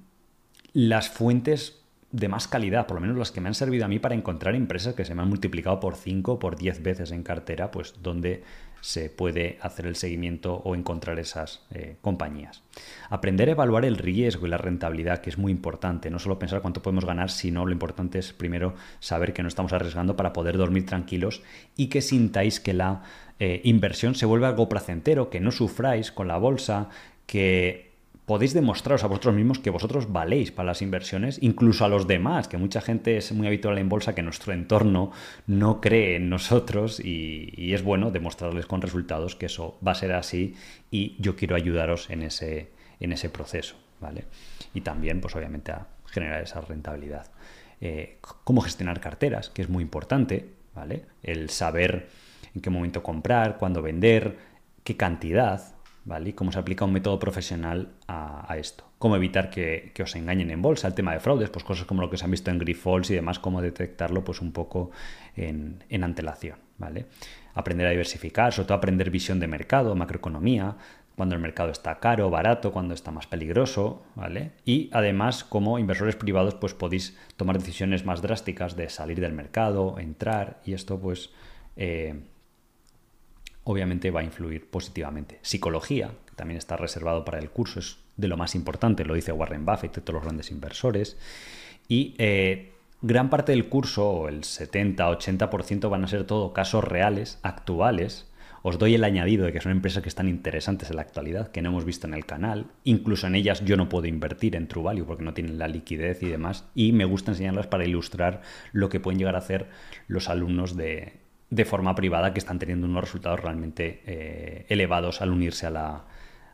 las fuentes de más calidad, por lo menos las que me han servido a mí para encontrar empresas que se me han multiplicado por 5 o por 10 veces en cartera, pues donde se puede hacer el seguimiento o encontrar esas eh, compañías. Aprender a evaluar el riesgo y la rentabilidad, que es muy importante. No solo pensar cuánto podemos ganar, sino lo importante es primero saber que no estamos arriesgando para poder dormir tranquilos y que sintáis que la eh, inversión se vuelve algo placentero, que no sufráis con la bolsa, que podéis demostraros a vosotros mismos que vosotros valéis para las inversiones, incluso a los demás, que mucha gente es muy habitual en bolsa que nuestro entorno no cree en nosotros y, es bueno demostrarles con resultados que eso va a ser así y yo quiero ayudaros en ese, en ese proceso, ¿vale? Y también, pues obviamente, a generar esa rentabilidad. Eh, cómo gestionar carteras, que es muy importante, ¿vale? El saber en qué momento comprar, cuándo vender, qué cantidad, ¿vale? Y cómo se aplica un método profesional a, esto. Cómo evitar que, os engañen en bolsa, el tema de fraudes, pues cosas como lo que se han visto en Grifols y demás, cómo detectarlo pues un poco en, antelación, ¿vale? Aprender a diversificar, sobre todo aprender visión de mercado, macroeconomía, cuando el mercado está caro, barato, cuando está más peligroso, ¿vale? Y además, como inversores privados, pues podéis tomar decisiones más drásticas de salir del mercado, entrar, y esto pues eh, obviamente va a influir positivamente. Psicología, que también está reservado para el curso, es de lo más importante, lo dice Warren Buffett y todos los grandes inversores. Y eh, gran parte del curso, el 70-80%, van a ser todo casos reales, actuales. Os doy el añadido de que son empresas que están interesantes en la actualidad, que no hemos visto en el canal. Incluso en ellas yo no puedo invertir en True porque no tienen la liquidez y demás. Y me gusta enseñarlas para ilustrar lo que pueden llegar a hacer los alumnos de, de forma privada que están teniendo unos resultados realmente eh, elevados al unirse a la,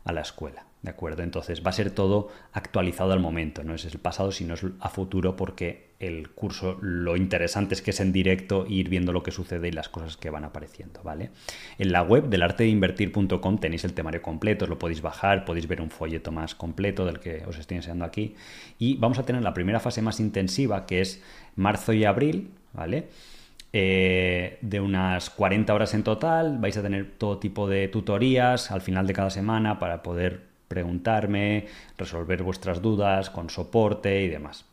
a la, escuela. ¿De acuerdo? Entonces va a ser todo actualizado al momento, no es el pasado, sino es a futuro, porque el curso lo interesante es que es en directo ir viendo lo que sucede y las cosas que van apareciendo, ¿vale? En la web del artedeinvertir.com tenéis el temario completo, lo podéis bajar, podéis ver un folleto más completo del que os estoy enseñando aquí. Y vamos a tener la primera fase más intensiva, que es marzo y abril, ¿vale? Eh, de unas 40 horas en total. Vais a tener todo tipo de tutorías al final de cada semana para poder preguntarme, resolver vuestras dudas con soporte y demás.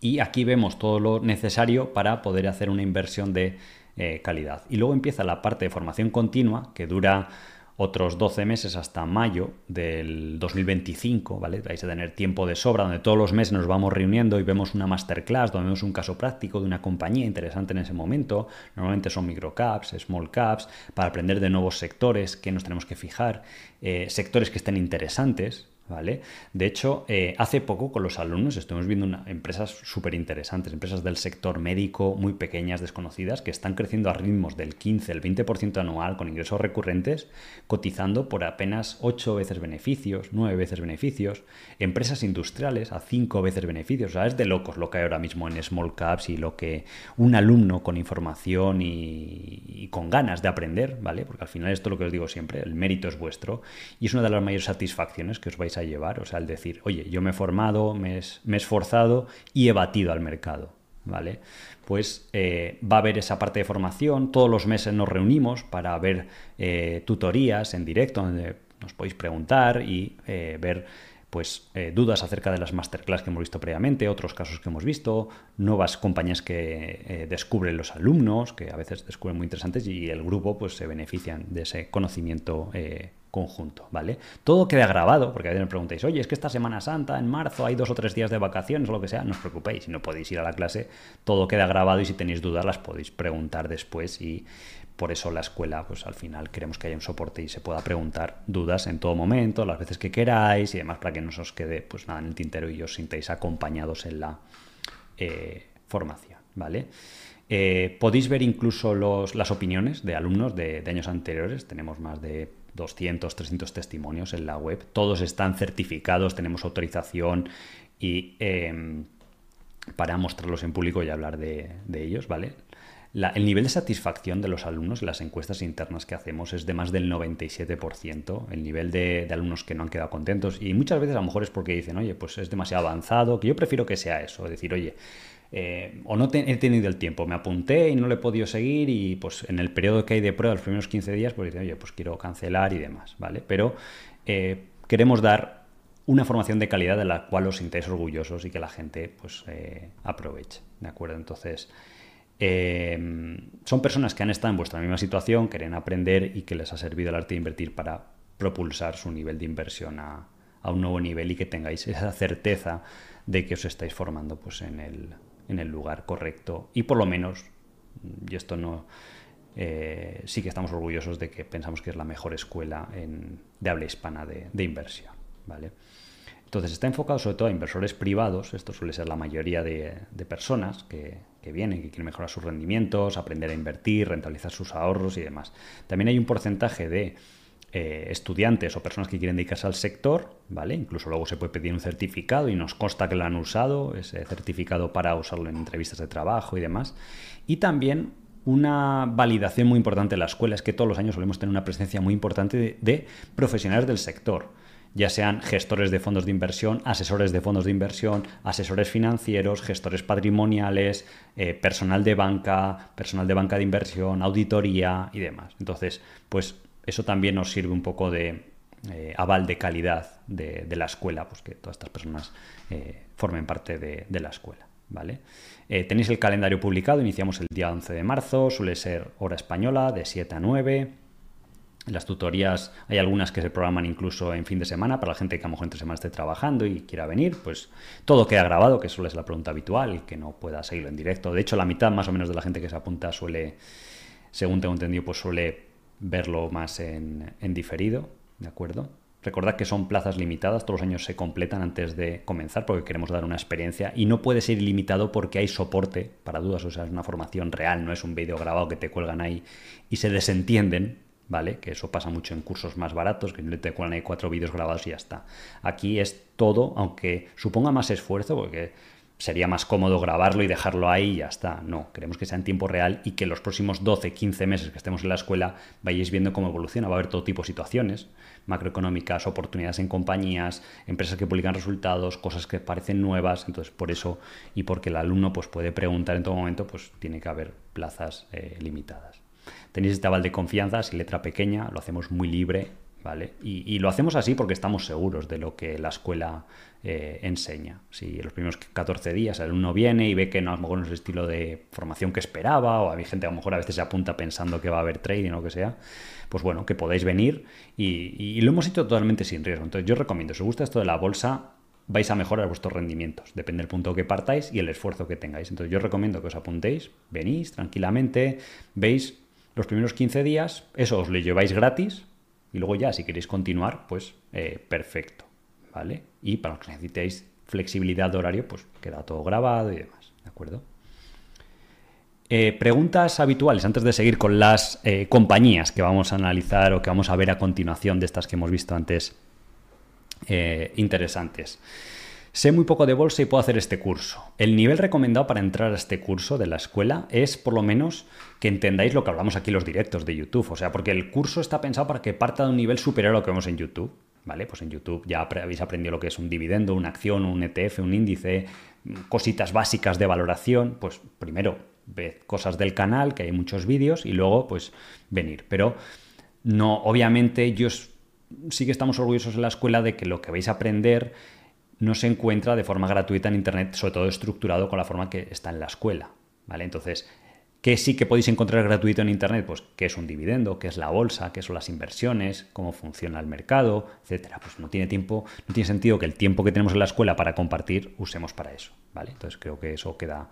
Y aquí vemos todo lo necesario para poder hacer una inversión de eh, calidad. Y luego empieza la parte de formación continua que dura otros 12 meses hasta mayo del 2025, ¿vale? Vais a tener tiempo de sobra donde todos los meses nos vamos reuniendo y vemos una masterclass donde vemos un caso práctico de una compañía interesante en ese momento. Normalmente son microcaps, small caps, para aprender de nuevos sectores que nos tenemos que fijar, eh, sectores que estén interesantes, ¿vale? De hecho, eh, hace poco con los alumnos estuvimos viendo empresas súper interesantes, empresas del sector médico muy pequeñas, desconocidas, que están creciendo a ritmos del 15, el 20% anual con ingresos recurrentes, cotizando por apenas 8 veces beneficios, 9 veces beneficios, empresas industriales a 5 veces beneficios, o sea, es de locos lo que hay ahora mismo en small caps y lo que un alumno con información y, y con ganas de aprender, ¿vale? Porque al final esto es lo que os digo siempre, el mérito es vuestro y es una de las mayores satisfacciones que os vais a llevar, o sea, el decir, oye, yo me he formado, me, he esforzado y he batido al mercado, ¿vale? Pues eh, va a haber esa parte de formación, todos los meses nos reunimos para ver eh, tutorías en directo donde nos podéis preguntar y eh, ver pues dudas acerca de las masterclass que hemos visto previamente, otros casos que hemos visto, nuevas compañías que descubren los alumnos, que a veces descubren muy interesantes y el grupo pues se benefician de ese conocimiento conjunto, ¿vale? Todo queda grabado, porque a veces me preguntáis, oye, es que esta Semana Santa, en marzo, hay dos o tres días de vacaciones o lo que sea, no os preocupéis, si no podéis ir a la clase, todo queda grabado y si tenéis dudas las podéis preguntar después y por eso la escuela, pues al final queremos que haya un soporte y se pueda preguntar dudas en todo momento, las veces que queráis y demás, para que no os quede pues nada en el tintero y os sintáis acompañados en la eh, formación, ¿vale? Eh, podéis ver incluso los, las opiniones de alumnos de, de años anteriores, tenemos más de 200, 300 testimonios en la web. Todos están certificados, tenemos autorización y em, para mostrarlos en público y hablar de, ellos, ¿vale? el nivel de satisfacción de los alumnos las encuestas internas que hacemos es de más del 97%, el nivel de, de, alumnos que no han quedado contentos y muchas veces a lo mejor es porque dicen, oye, pues es demasiado avanzado, que yo prefiero que sea eso, es decir, oye, eh, o no he tenido el tiempo, me apunté y no le he podido seguir y pues en el periodo que hay de prueba, los primeros 15 días, pues dice, oye, pues quiero cancelar y demás, ¿vale? Pero eh, queremos dar una formación de calidad de la cual os sintáis orgullosos y que la gente pues eh, aproveche, ¿de acuerdo? Entonces, son personas que han estado en vuestra misma situación, quieren aprender y que les ha servido el arte de invertir para propulsar su nivel de inversión a, un nuevo nivel y que tengáis esa certeza de que os estáis formando pues, en, el, lugar correcto y por lo menos, y esto no, eh, sí que estamos orgullosos de que pensamos que es la mejor escuela de habla hispana de, inversión. ¿vale? Entonces está enfocado sobre todo a inversores privados, esto suele ser la mayoría de, personas que, vienen, que quieren mejorar sus rendimientos, aprender a invertir, rentabilizar sus ahorros y demás. También hay un porcentaje de eh, estudiantes o personas que quieren dedicarse al sector, ¿vale? Incluso luego se puede pedir un certificado y nos consta que lo han usado, ese certificado para usarlo en entrevistas de trabajo y demás. Y también una validación muy importante en la escuela es que todos los años solemos tener una presencia muy importante de profesionales del sector ya sean gestores de fondos de inversión, asesores de fondos de inversión, asesores financieros, gestores patrimoniales, eh, personal de banca, personal de banca de inversión, auditoría y demás. Entonces, pues eso también nos sirve un poco de eh, aval de calidad de, la escuela, pues que todas estas personas eh, formen parte de, la escuela. ¿vale? tenéis el calendario publicado, iniciamos el día 11 de marzo, suele ser hora española de 7 a 9 las tutorías, hay algunas que se programan incluso en fin de semana para la gente que a lo mejor entre semana esté trabajando y quiera venir, pues todo queda grabado, que suele es la pregunta habitual, que no pueda seguirlo en directo. De hecho, la mitad más o menos de la gente que se apunta suele, según tengo entendido, pues suele verlo más en, en diferido, ¿de acuerdo? Recordad que son plazas limitadas, todos los años se completan antes de comenzar porque queremos dar una experiencia y no puede ser ilimitado porque hay soporte para dudas, o sea, es una formación real, no es un vídeo grabado que te cuelgan ahí y se desentienden ¿vale? Que eso pasa mucho en cursos más baratos, que te cuelan ahí cuatro vídeos grabados y ya está. Aquí es todo, aunque suponga más esfuerzo, porque sería más cómodo grabarlo y dejarlo ahí y ya está. No, queremos que sea en tiempo real y que los próximos 12, 15 meses que estemos en la escuela vayáis viendo cómo evoluciona. Va a haber todo tipo de situaciones macroeconómicas, oportunidades en compañías, empresas que publican resultados, cosas que parecen nuevas. Entonces, por eso y porque el alumno pues, puede preguntar en todo momento, pues tiene que haber plazas eh, limitadas. Tenéis este aval de confianza, sin letra pequeña, lo hacemos muy libre, ¿vale? Y, lo hacemos así porque estamos seguros de lo que la escuela eh, enseña. Si los primeros 14 días el alumno viene y ve que no, a lo mejor no es el estilo de formación que esperaba, o hay gente a lo mejor a veces se apunta pensando que va a haber trading o lo que sea, pues bueno, que podáis venir y, lo hemos hecho totalmente sin riesgo. Entonces yo recomiendo, si os gusta esto de la bolsa, vais a mejorar vuestros rendimientos. Depende del punto que partáis y el esfuerzo que tengáis. Entonces yo recomiendo que os apuntéis, venís tranquilamente, veis los primeros 15 días, eso os lo lleváis gratis y luego ya si queréis continuar, pues eh, perfecto, ¿vale? Y para los que necesitéis flexibilidad de horario, pues queda todo grabado y demás, ¿de acuerdo? Eh, preguntas habituales antes de seguir con las eh, compañías que vamos a analizar o que vamos a ver a continuación de estas que hemos visto antes interesantes. Sé muy poco de bolsa y puedo hacer este curso. El nivel recomendado para entrar a este curso de la escuela es por lo menos que entendáis lo que hablamos aquí en los directos de YouTube. O sea, porque el curso está pensado para que parta de un nivel superior a lo que vemos en YouTube. ¿Vale? Pues en YouTube ya habéis aprendido lo que es un dividendo, una acción, un ETF, un índice, cositas básicas de valoración. Pues primero ved cosas del canal, que hay muchos vídeos, y luego pues venir. Pero no, obviamente yo sí que estamos orgullosos en la escuela de que lo que vais a aprender no se encuentra de forma gratuita en Internet, sobre todo estructurado con la forma que está en la escuela. ¿vale? Entonces, ¿qué sí que podéis encontrar gratuito en Internet? Pues qué es un dividendo, qué es la bolsa, qué son las inversiones, cómo funciona el mercado, etcétera. Pues no tiene tiempo, no tiene sentido que el tiempo que tenemos en la escuela para compartir usemos para eso. ¿vale? Entonces creo que eso queda,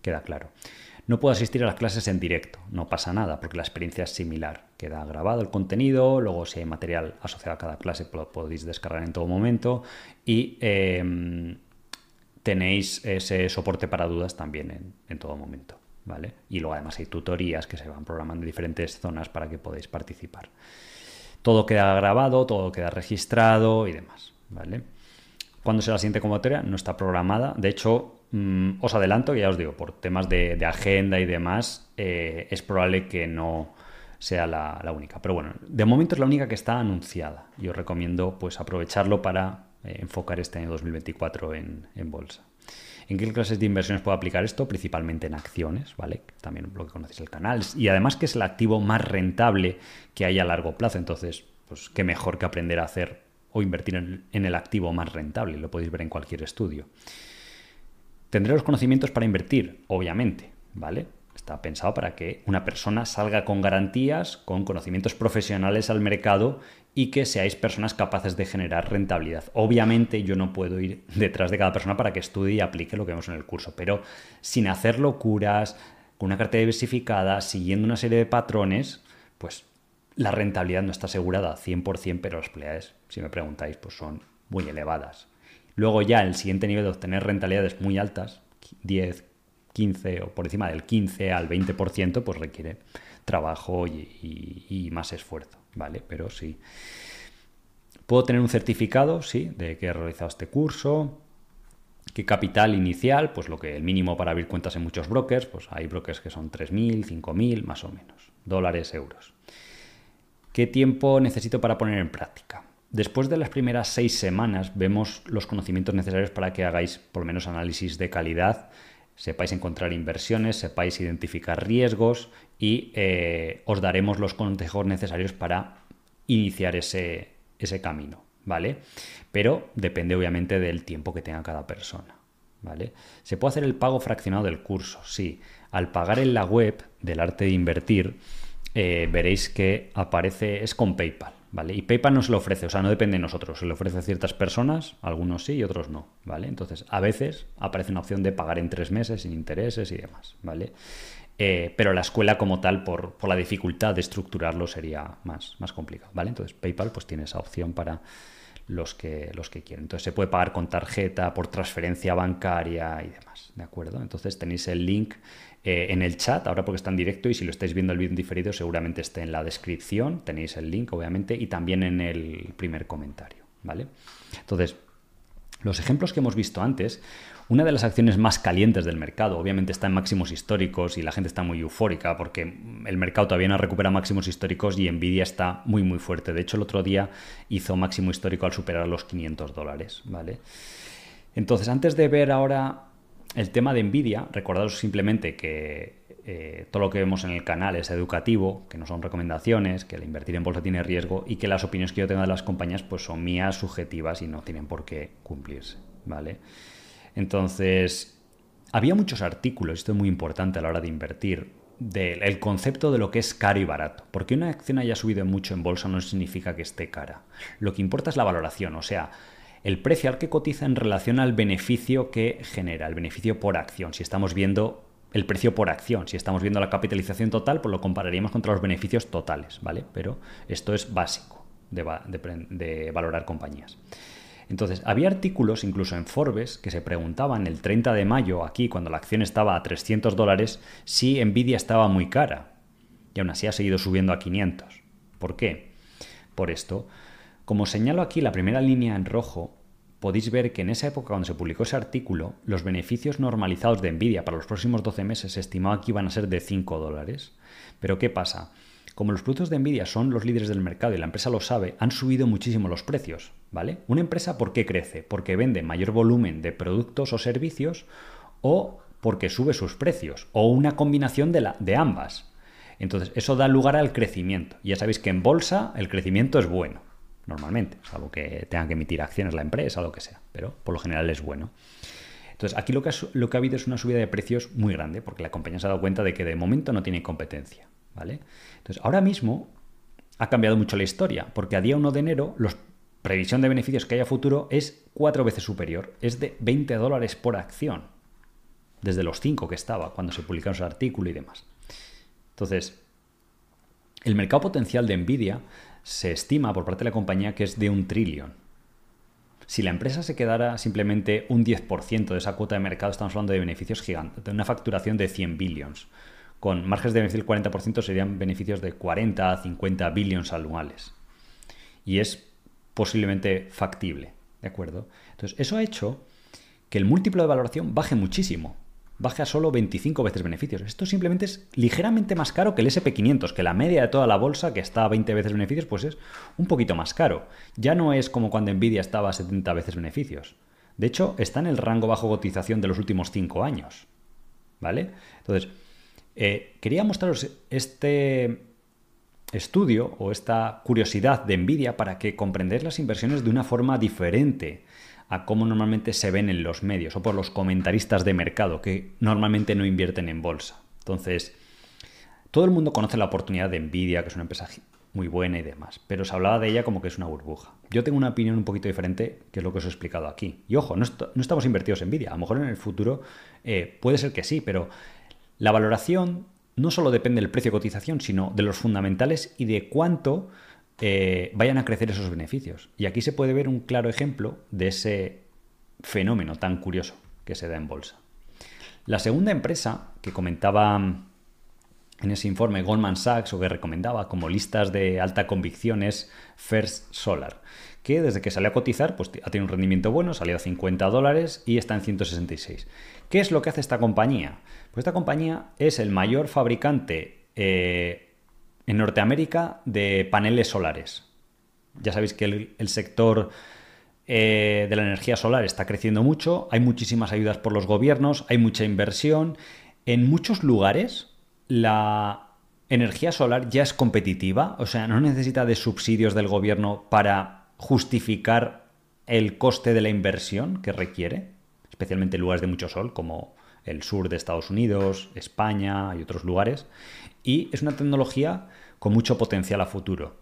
queda claro. No puedo asistir a las clases en directo, no pasa nada, porque la experiencia es similar. Queda grabado el contenido, luego si hay material asociado a cada clase lo podéis descargar en todo momento y em, tenéis ese soporte para dudas también en, todo momento. Y luego además hay tutorías que se van programando en diferentes zonas para que podáis participar. Todo queda grabado, todo queda registrado y demás. ¿vale? ¿Cuándo será la siguiente convocatoria? No está programada. De hecho, Mm, os adelanto, ya os digo, por temas de, agenda y demás, eh, es probable que no sea la, única. Pero bueno, de momento es la única que está anunciada. Yo recomiendo pues aprovecharlo para eh, enfocar este año 2024 en, bolsa. ¿En qué clases de inversiones puedo aplicar esto? Principalmente en acciones, ¿vale? También lo que conocéis el canal. Y además que es el activo más rentable que hay a largo plazo. Entonces, pues qué mejor que aprender a hacer o invertir en el activo más rentable. Lo podéis ver en cualquier estudio. Tendré los conocimientos para invertir, obviamente, ¿vale? Está pensado para que una persona salga con garantías, con conocimientos profesionales al mercado y que seáis personas capaces de generar rentabilidad. Obviamente yo no puedo ir detrás de cada persona para que estudie y aplique lo que vemos en el curso, pero sin hacer locuras, con una cartera diversificada, siguiendo una serie de patrones, pues la rentabilidad no está asegurada al 100%, pero las probabilidades, si me preguntáis, pues son muy elevadas. Luego ya el siguiente nivel de obtener rentabilidades muy altas, 10, 15 o por encima del 15 al 20%, pues requiere trabajo y, más esfuerzo, ¿vale? Pero sí. Puedo tener un certificado, sí, de que he realizado este curso. ¿Qué capital inicial? Pues lo que el mínimo para abrir cuentas en muchos brokers, pues hay brokers que son 3.000, 5.000, más o menos, dólares, euros. ¿Qué tiempo necesito para poner en práctica? Después de las primeras seis semanas vemos los conocimientos necesarios para que hagáis por lo menos análisis de calidad, sepáis encontrar inversiones, sepáis identificar riesgos y eh, os daremos los consejos necesarios para iniciar ese, ese camino, ¿vale? Pero depende obviamente del tiempo que tenga cada persona, ¿vale? ¿Se puede hacer el pago fraccionado del curso? Sí. Al pagar en la web del arte de invertir, eh, veréis que aparece, es con PayPal, ¿vale? Y PayPal no se lo ofrece, o sea, no depende de nosotros, se lo ofrece a ciertas personas, algunos sí y otros no, ¿vale? Entonces, a veces aparece una opción de pagar en tres meses sin intereses y demás, ¿vale? Eh, pero la escuela como tal, por, por, la dificultad de estructurarlo, sería más, más complicado, ¿vale? Entonces, PayPal pues tiene esa opción para los que, los que quieren. Entonces, se puede pagar con tarjeta, por transferencia bancaria y demás, ¿de acuerdo? Entonces, tenéis el link eh, en el chat, ahora porque está en directo y si lo estáis viendo el vídeo diferido seguramente esté en la descripción, tenéis el link obviamente y también en el primer comentario, ¿vale? Entonces, los ejemplos que hemos visto antes, una de las acciones más calientes del mercado, obviamente está en máximos históricos y la gente está muy eufórica porque el mercado todavía no recupera máximos históricos y Nvidia está muy muy fuerte. De hecho, el otro día hizo máximo histórico al superar los 500 dólares, ¿vale? Entonces, antes de ver ahora el tema de Nvidia, recordaros simplemente que eh, todo lo que vemos en el canal es educativo, que no son recomendaciones, que el invertir en bolsa tiene riesgo y que las opiniones que yo tengo de las compañías pues son mías, subjetivas y no tienen por qué cumplirse, ¿vale? Entonces, había muchos artículos, esto es muy importante a la hora de invertir, del concepto de lo que es caro y barato. Porque una acción haya subido mucho en bolsa no significa que esté cara. Lo que importa es la valoración, o sea, el precio al que cotiza en relación al beneficio que genera, el beneficio por acción. Si estamos viendo el precio por acción, si estamos viendo la capitalización total, pues lo compararíamos contra los beneficios totales, ¿vale? Pero esto es básico de, de valorar compañías. Entonces, había artículos, incluso en Forbes, que se preguntaban el 30 de mayo, aquí, cuando la acción estaba a 300 dólares, si Nvidia estaba muy cara. Y aún así ha seguido subiendo a 500. ¿Por qué? Por esto, como señalo aquí la primera línea en rojo, podéis ver que en esa época cuando se publicó ese artículo, los beneficios normalizados de Nvidia para los próximos 12 meses se estimaba que iban a ser de 5 dólares. Pero ¿qué pasa? Como los productos de Nvidia son los líderes del mercado y la empresa lo sabe, han subido muchísimo los precios, ¿vale? Una empresa ¿por qué crece? Porque vende mayor volumen de productos o servicios o porque sube sus precios o una combinación de, ambas. Entonces, eso da lugar al crecimiento. Ya sabéis que en bolsa el crecimiento es bueno normalmente, salvo que tengan que emitir acciones la empresa, lo que sea, pero por lo general es bueno. Entonces, aquí lo que, ha, lo que ha habido es una subida de precios muy grande, porque la compañía se ha dado cuenta de que de momento no tiene competencia, ¿vale? Entonces, ahora mismo ha cambiado mucho la historia, porque a día 1 de enero la previsión de beneficios que hay a futuro es cuatro veces superior, es de 20 dólares por acción, desde los 5 que estaba cuando se publicaron ese artículo y demás. Entonces, el mercado potencial de Nvidia se estima por parte de la compañía que es de un trillón. Si la empresa se quedara simplemente un 10% de esa cuota de mercado, estamos hablando de beneficios gigantes, de una facturación de 100 billions. Con márgenes de beneficio del 40% serían beneficios de 40 a 50 billions anuales. Y es posiblemente factible, ¿de acuerdo? Entonces, eso ha hecho que el múltiplo de valoración baje muchísimo baje a solo 25 veces beneficios. Esto simplemente es ligeramente más caro que el SP500, que la media de toda la bolsa, que está a 20 veces beneficios, pues es un poquito más caro. Ya no es como cuando Nvidia estaba a 70 veces beneficios. De hecho, está en el rango bajo cotización de los últimos 5 años. ¿Vale? Entonces, eh, quería mostraros este estudio o esta curiosidad de Nvidia para que comprendáis las inversiones de una forma diferente a cómo normalmente se ven en los medios o por los comentaristas de mercado que normalmente no invierten en bolsa. Entonces, todo el mundo conoce la oportunidad de Nvidia, que es una empresa muy buena y demás, pero se hablaba de ella como que es una burbuja. Yo tengo una opinión un poquito diferente, que es lo que os he explicado aquí. Y ojo, no, estamos invertidos en Nvidia, a lo mejor en el futuro eh, puede ser que sí, pero la valoración no solo depende del precio de cotización, sino de los fundamentales y de cuánto eh, vayan a crecer esos beneficios. Y aquí se puede ver un claro ejemplo de ese fenómeno tan curioso que se da en bolsa. La segunda empresa que comentaba en ese informe Goldman Sachs o que recomendaba como listas de alta convicción es First Solar, que desde que salió a cotizar pues, ha tenido un rendimiento bueno, salió a 50 dólares y está en 166. ¿Qué es lo que hace esta compañía? Pues esta compañía es el mayor fabricante eh, en Norteamérica de paneles solares. Ya sabéis que el, sector eh, de la energía solar está creciendo mucho, hay muchísimas ayudas por los gobiernos, hay mucha inversión. En muchos lugares la energía solar ya es competitiva, o sea, no necesita de subsidios del gobierno para justificar el coste de la inversión que requiere, especialmente en lugares de mucho sol como el sur de Estados Unidos, España y otros lugares. Y es una tecnología con mucho potencial a futuro,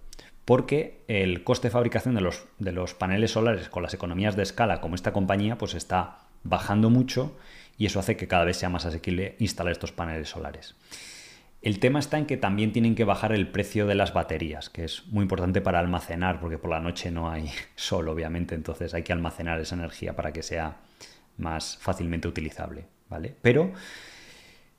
porque el coste de fabricación de los, de los paneles solares con las economías de escala como esta compañía, pues está bajando mucho y eso hace que cada vez sea más asequible instalar estos paneles solares. El tema está en que también tienen que bajar el precio de las baterías, que es muy importante para almacenar, porque por la noche no hay [laughs] sol, obviamente, entonces hay que almacenar esa energía para que sea más fácilmente utilizable, ¿vale? Pero,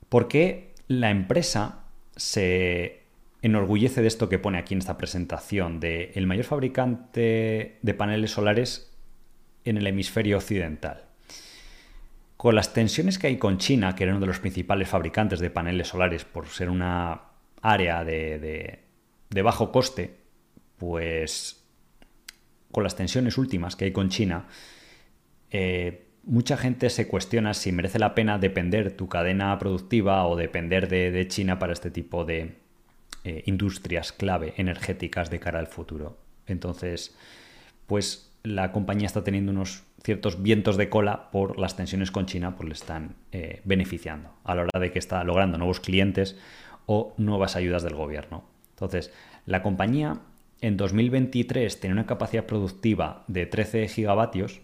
¿por qué la empresa se enorgullece de esto que pone aquí en esta presentación, de el mayor fabricante de paneles solares en el hemisferio occidental? Con las tensiones que hay con China, que era uno de los principales fabricantes de paneles solares por ser una área de, bajo coste, pues con las tensiones últimas que hay con China, eh, mucha gente se cuestiona si merece la pena depender tu cadena productiva o depender de, China para este tipo de eh, industrias clave energéticas de cara al futuro. Entonces, pues la compañía está teniendo unos ciertos vientos de cola por las tensiones con China, pues le están eh, beneficiando a la hora de que está logrando nuevos clientes o nuevas ayudas del gobierno. Entonces, la compañía en 2023 tiene una capacidad productiva de 13 gigavatios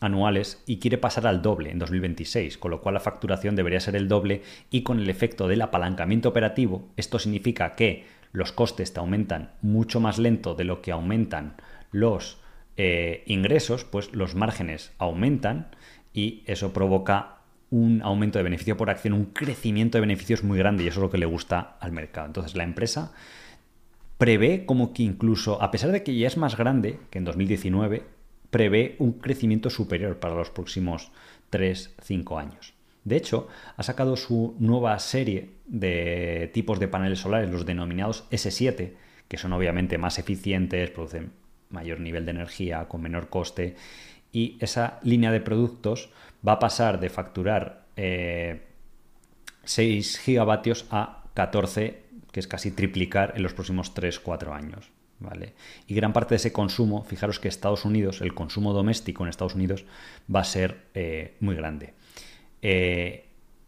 anuales y quiere pasar al doble en 2026, con lo cual la facturación debería ser el doble y con el efecto del apalancamiento operativo, esto significa que los costes te aumentan mucho más lento de lo que aumentan los eh, ingresos, pues los márgenes aumentan y eso provoca un aumento de beneficio por acción, un crecimiento de beneficios muy grande y eso es lo que le gusta al mercado. Entonces la empresa prevé como que incluso, a pesar de que ya es más grande que en 2019, prevé un crecimiento superior para los próximos 3-5 años. De hecho, ha sacado su nueva serie de tipos de paneles solares, los denominados S7, que son obviamente más eficientes, producen mayor nivel de energía, con menor coste, y esa línea de productos va a pasar de facturar 6 eh, gigavatios a 14, que es casi triplicar en los próximos 3-4 años. ¿Vale? Y gran parte de ese consumo, fijaros que Estados Unidos, el consumo doméstico en Estados Unidos va a ser eh, muy grande. Eh,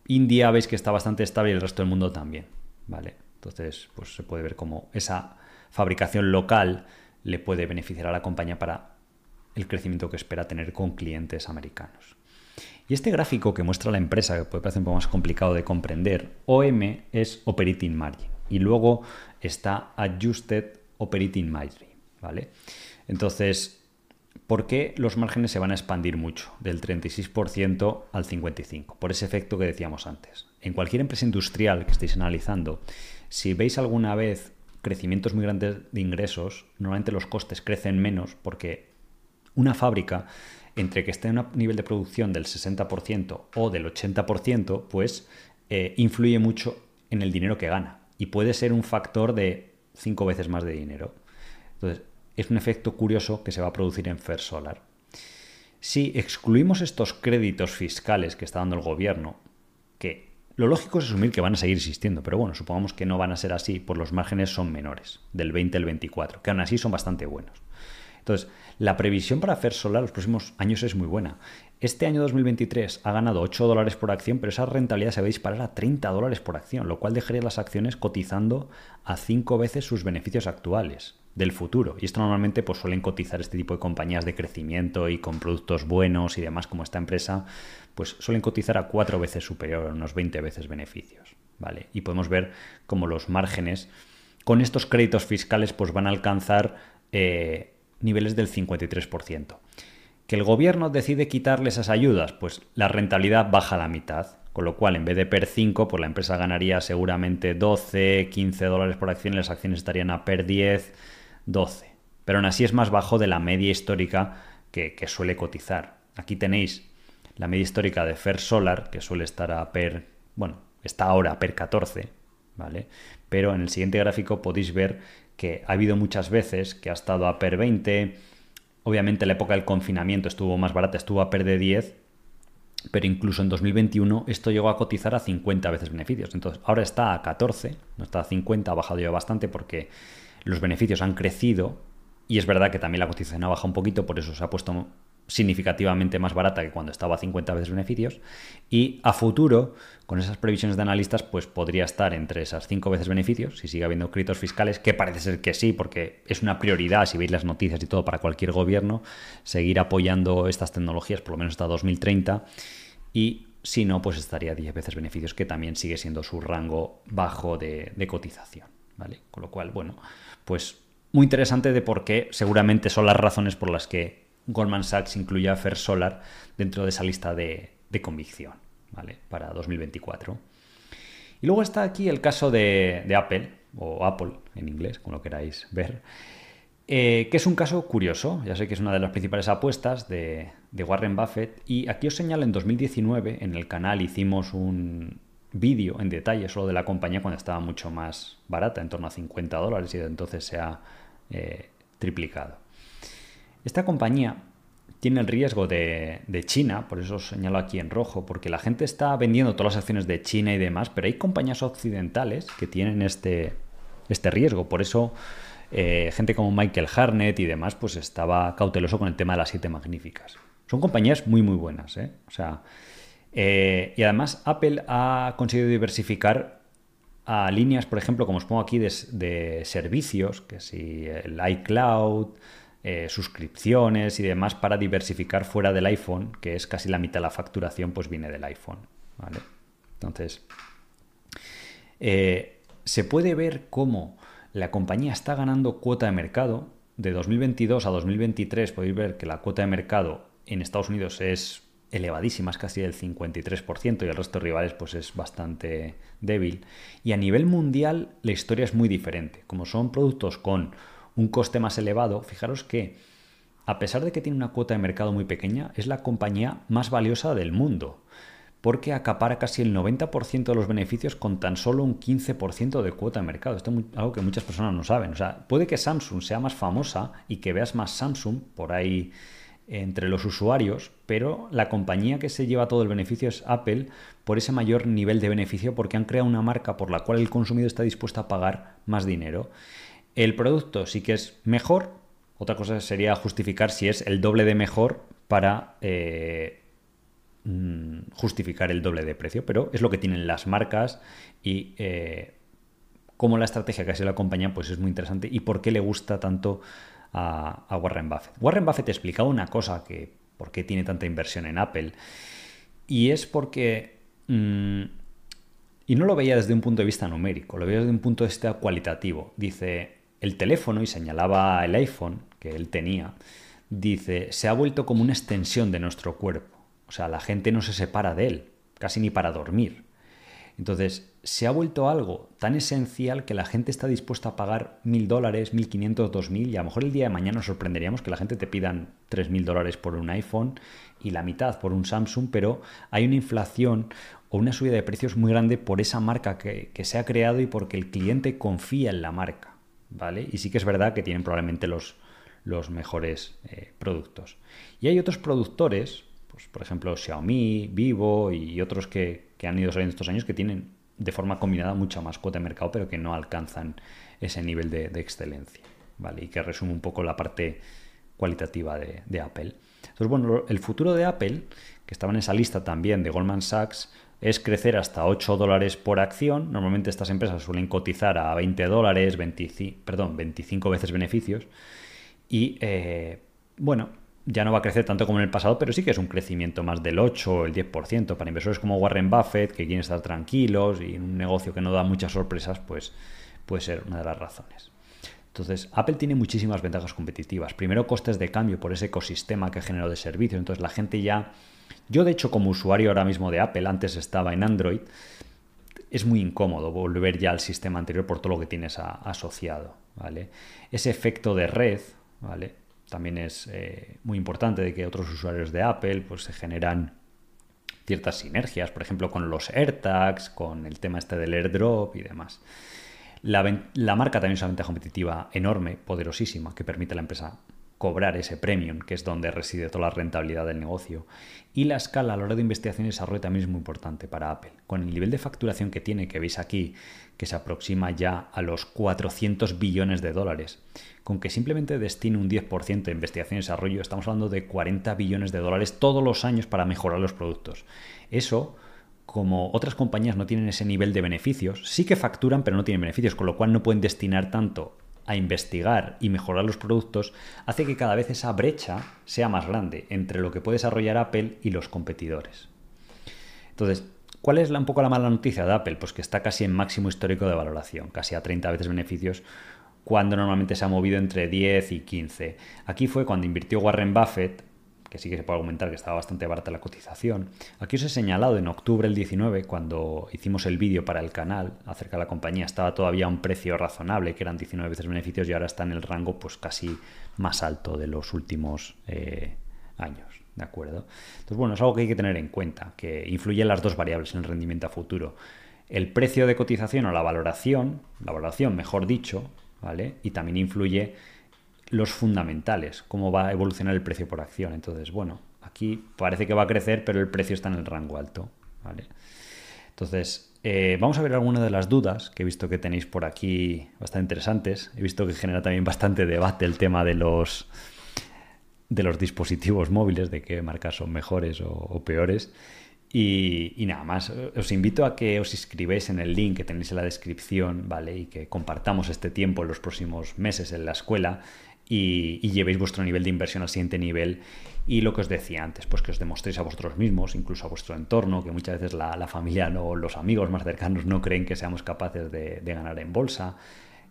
India veis que está bastante estable y el resto del mundo también. ¿vale? Entonces, pues se puede ver como esa fabricación local le puede beneficiar a la compañía para el crecimiento que espera tener con clientes americanos. Y este gráfico que muestra la empresa, que puede parecer un poco más complicado de comprender, OM es Operating Margin y luego está Adjusted Operating Margin, ¿vale? Entonces, ¿por qué los márgenes se van a expandir mucho, del 36% al 55%? Por ese efecto que decíamos antes. En cualquier empresa industrial que estéis analizando, si veis alguna vez crecimientos muy grandes de ingresos, normalmente los costes crecen menos porque una fábrica, entre que esté en un nivel de producción del 60% o del 80%, pues eh, influye mucho en el dinero que gana y puede ser un factor de cinco veces más de dinero. Entonces, es un efecto curioso que se va a producir en Fair Solar. Si excluimos estos créditos fiscales que está dando el gobierno, que lo lógico es asumir que van a seguir existiendo, pero bueno, supongamos que no van a ser así, pues los márgenes son menores, del 20 al 24, que aún así son bastante buenos. Entonces, la previsión para First Solar los próximos años es muy buena. Este año 2023 ha ganado 8 dólares por acción, pero esa rentabilidad se va a disparar a 30 dólares por acción, lo cual dejaría las acciones cotizando a 5 veces sus beneficios actuales del futuro. Y esto normalmente pues, suelen cotizar este tipo de compañías de crecimiento y con productos buenos y demás, como esta empresa, pues suelen cotizar a 4 veces superior, a unos 20 veces beneficios. ¿vale? Y podemos ver cómo los márgenes con estos créditos fiscales pues, van a alcanzar eh, niveles del 53%. ¿Que el gobierno decide quitarle esas ayudas? Pues la rentabilidad baja la mitad. Con lo cual, en vez de PER 5, pues la empresa ganaría seguramente 12, 15 dólares por acción y las acciones estarían a PER 10, 12. Pero aún así es más bajo de la media histórica que, suele cotizar. Aquí tenéis la media histórica de Fer Solar, que suele estar a PER, bueno, está ahora a PER 14, ¿vale? Pero en el siguiente gráfico podéis ver que ha habido muchas veces que ha estado a PER 20, Obviamente la época del confinamiento estuvo más barata, estuvo a perder 10, pero incluso en 2021 esto llegó a cotizar a 50 veces beneficios. Entonces ahora está a 14, no está a 50, ha bajado ya bastante porque los beneficios han crecido y es verdad que también la cotización ha bajado un poquito, por eso se ha puesto significativamente más barata que cuando estaba a 50 veces beneficios. Y a futuro, con esas previsiones de analistas, pues podría estar entre esas 5 veces beneficios, si sigue habiendo créditos fiscales, que parece ser que sí, porque es una prioridad, si veis las noticias y todo, para cualquier gobierno, seguir apoyando estas tecnologías, por lo menos hasta 2030. Y si no, pues estaría 10 veces beneficios, que también sigue siendo su rango bajo de, de cotización. ¿vale? Con lo cual, bueno, pues muy interesante de por qué seguramente son las razones por las que Goldman Sachs incluye a First Solar dentro de esa lista de, convicción ¿vale? para 2024. Y luego está aquí el caso de, Apple, o Apple en inglés, como lo queráis ver, eh, que es un caso curioso. Ya sé que es una de las principales apuestas de, de Warren Buffett. Y aquí os señalo, en 2019 en el canal hicimos un vídeo en detalle solo de la compañía cuando estaba mucho más barata, en torno a 50 dólares, y de entonces se ha eh, triplicado. Esta compañía tiene el riesgo de, China, por eso os señalo aquí en rojo, porque la gente está vendiendo todas las acciones de China y demás, pero hay compañías occidentales que tienen este, este riesgo. Por eso eh, gente como Michael Harnett y demás, pues estaba cauteloso con el tema de las siete magníficas. Son compañías muy, muy buenas. ¿eh? O sea, eh, y además Apple ha conseguido diversificar a líneas, por ejemplo, como os pongo aquí, de, de servicios, que si el iCloud, eh, suscripciones y demás para diversificar fuera del iPhone, que es casi la mitad de la facturación, pues viene del iPhone. Entonces, eh, se puede ver cómo la compañía está ganando cuota de mercado. De 2022 a 2023 podéis ver que la cuota de mercado en Estados Unidos es elevadísima, es casi del 53% y el resto de rivales pues es bastante débil. Y a nivel mundial la historia es muy diferente. Como son productos con un coste más elevado, fijaros que a pesar de que tiene una cuota de mercado muy pequeña, es la compañía más valiosa del mundo, porque acapara casi el 90% de los beneficios con tan solo un 15% de cuota de mercado. Esto es algo que muchas personas no saben. O sea, puede que Samsung sea más famosa y que veas más Samsung por ahí entre los usuarios, pero la compañía que se lleva todo el beneficio es Apple por ese mayor nivel de beneficio porque han creado una marca por la cual el consumidor está dispuesto a pagar más dinero. El producto sí que es mejor, otra cosa sería justificar si es el doble de mejor para eh, mm, justificar el doble de precio, pero es lo que tienen las marcas y eh, cómo la estrategia que sido la compañía pues es muy interesante y por qué le gusta tanto a, Warren Buffett. Warren Buffett explicado una cosa que por qué tiene tanta inversión en Apple y es porque mm, y no lo veía desde un punto de vista numérico, lo veía desde un punto de vista cualitativo. Dice, el teléfono, y señalaba el iPhone que él tenía, dice, se ha vuelto como una extensión de nuestro cuerpo. O sea, la gente no se separa de él, casi ni para dormir. Entonces, se ha vuelto algo tan esencial que la gente está dispuesta a pagar mil dólares, mil quinientos, dos mil, y a lo mejor el día de mañana nos sorprenderíamos que la gente te pidan tres mil dólares por un iPhone y la mitad por un Samsung, pero hay una inflación o una subida de precios muy grande por esa marca que, que se ha creado y porque el cliente confía en la marca. Y sí que es verdad que tienen probablemente los, los mejores eh, productos. Y hay otros productores, pues, por ejemplo Xiaomi, Vivo y otros que, han ido saliendo estos años que tienen de forma combinada mucha más cuota de mercado, pero que no alcanzan ese nivel de, excelencia. ¿vale? Y que resume un poco la parte cualitativa de, Apple. Entonces, bueno, el futuro de Apple, que estaba en esa lista también de Goldman Sachs, es crecer hasta 8 dólares por acción. Normalmente estas empresas suelen cotizar a 20 dólares, 25, perdón, 25 veces beneficios. Y eh, bueno, ya no va a crecer tanto como en el pasado, pero sí que es un crecimiento más del 8 o el 10%. Para inversores como Warren Buffett, que quieren estar tranquilos y un negocio que no da muchas sorpresas, pues puede ser una de las razones. Entonces, Apple tiene muchísimas ventajas competitivas. Primero, costes de cambio por ese ecosistema que generó de servicio. Entonces, la gente ya... Yo, de hecho, como usuario ahora mismo de Apple, antes estaba en Android, es muy incómodo volver ya al sistema anterior por todo lo que tienes asociado. ¿vale? Ese efecto de red, ¿vale? También es eh, muy importante de que otros usuarios de Apple pues, se generan ciertas sinergias, por ejemplo, con los AirTags, con el tema este del AirDrop y demás. La, la, marca también es una ventaja competitiva enorme, poderosísima, que permite a la empresa cobrar ese premium, que es donde reside toda la rentabilidad del negocio. Y la escala a la hora de investigación y desarrollo también es muy importante para Apple. Con el nivel de facturación que tiene, que veis aquí, que se aproxima ya a los 400 billones de dólares, con que simplemente destine un 10% de investigación y desarrollo, estamos hablando de 40 billones de dólares todos los años para mejorar los productos. Eso como otras compañías no tienen ese nivel de beneficios, sí que facturan pero no tienen beneficios, con lo cual no pueden destinar tanto a investigar y mejorar los productos, hace que cada vez esa brecha sea más grande entre lo que puede desarrollar Apple y los competidores. Entonces, ¿cuál es un poco la mala noticia de Apple? Pues que está casi en máximo histórico de valoración, casi a 30 veces beneficios, cuando normalmente se ha movido entre 10 y 15. Aquí fue cuando invirtió Warren Buffett que sí que se puede argumentar que estaba bastante barata la cotización. Aquí os he señalado en octubre del 19, cuando hicimos el vídeo para el canal acerca de la compañía, estaba todavía a un precio razonable, que eran 19 veces beneficios, y ahora está en el rango pues casi más alto de los últimos eh, años. ¿De acuerdo? Entonces, bueno, es algo que hay que tener en cuenta, que influyen las dos variables en el rendimiento a futuro. El precio de cotización o la valoración, la valoración, mejor dicho, ¿vale? Y también influye los fundamentales, cómo va a evolucionar el precio por acción. Entonces, bueno, aquí parece que va a crecer, pero el precio está en el rango alto. ¿vale? Entonces, eh, vamos a ver algunas de las dudas que he visto que tenéis por aquí bastante interesantes. He visto que genera también bastante debate el tema de los de los dispositivos móviles, de qué marcas son mejores o, peores. Y, nada más, os invito a que os inscribáis en el link que tenéis en la descripción, ¿vale? Y que compartamos este tiempo en los próximos meses en la escuela y, llevéis vuestro nivel de inversión al siguiente nivel. Y lo que os decía antes, pues que os demostréis a vosotros mismos, incluso a vuestro entorno, que muchas veces la, familia o los amigos más cercanos no creen que seamos capaces de, ganar en bolsa,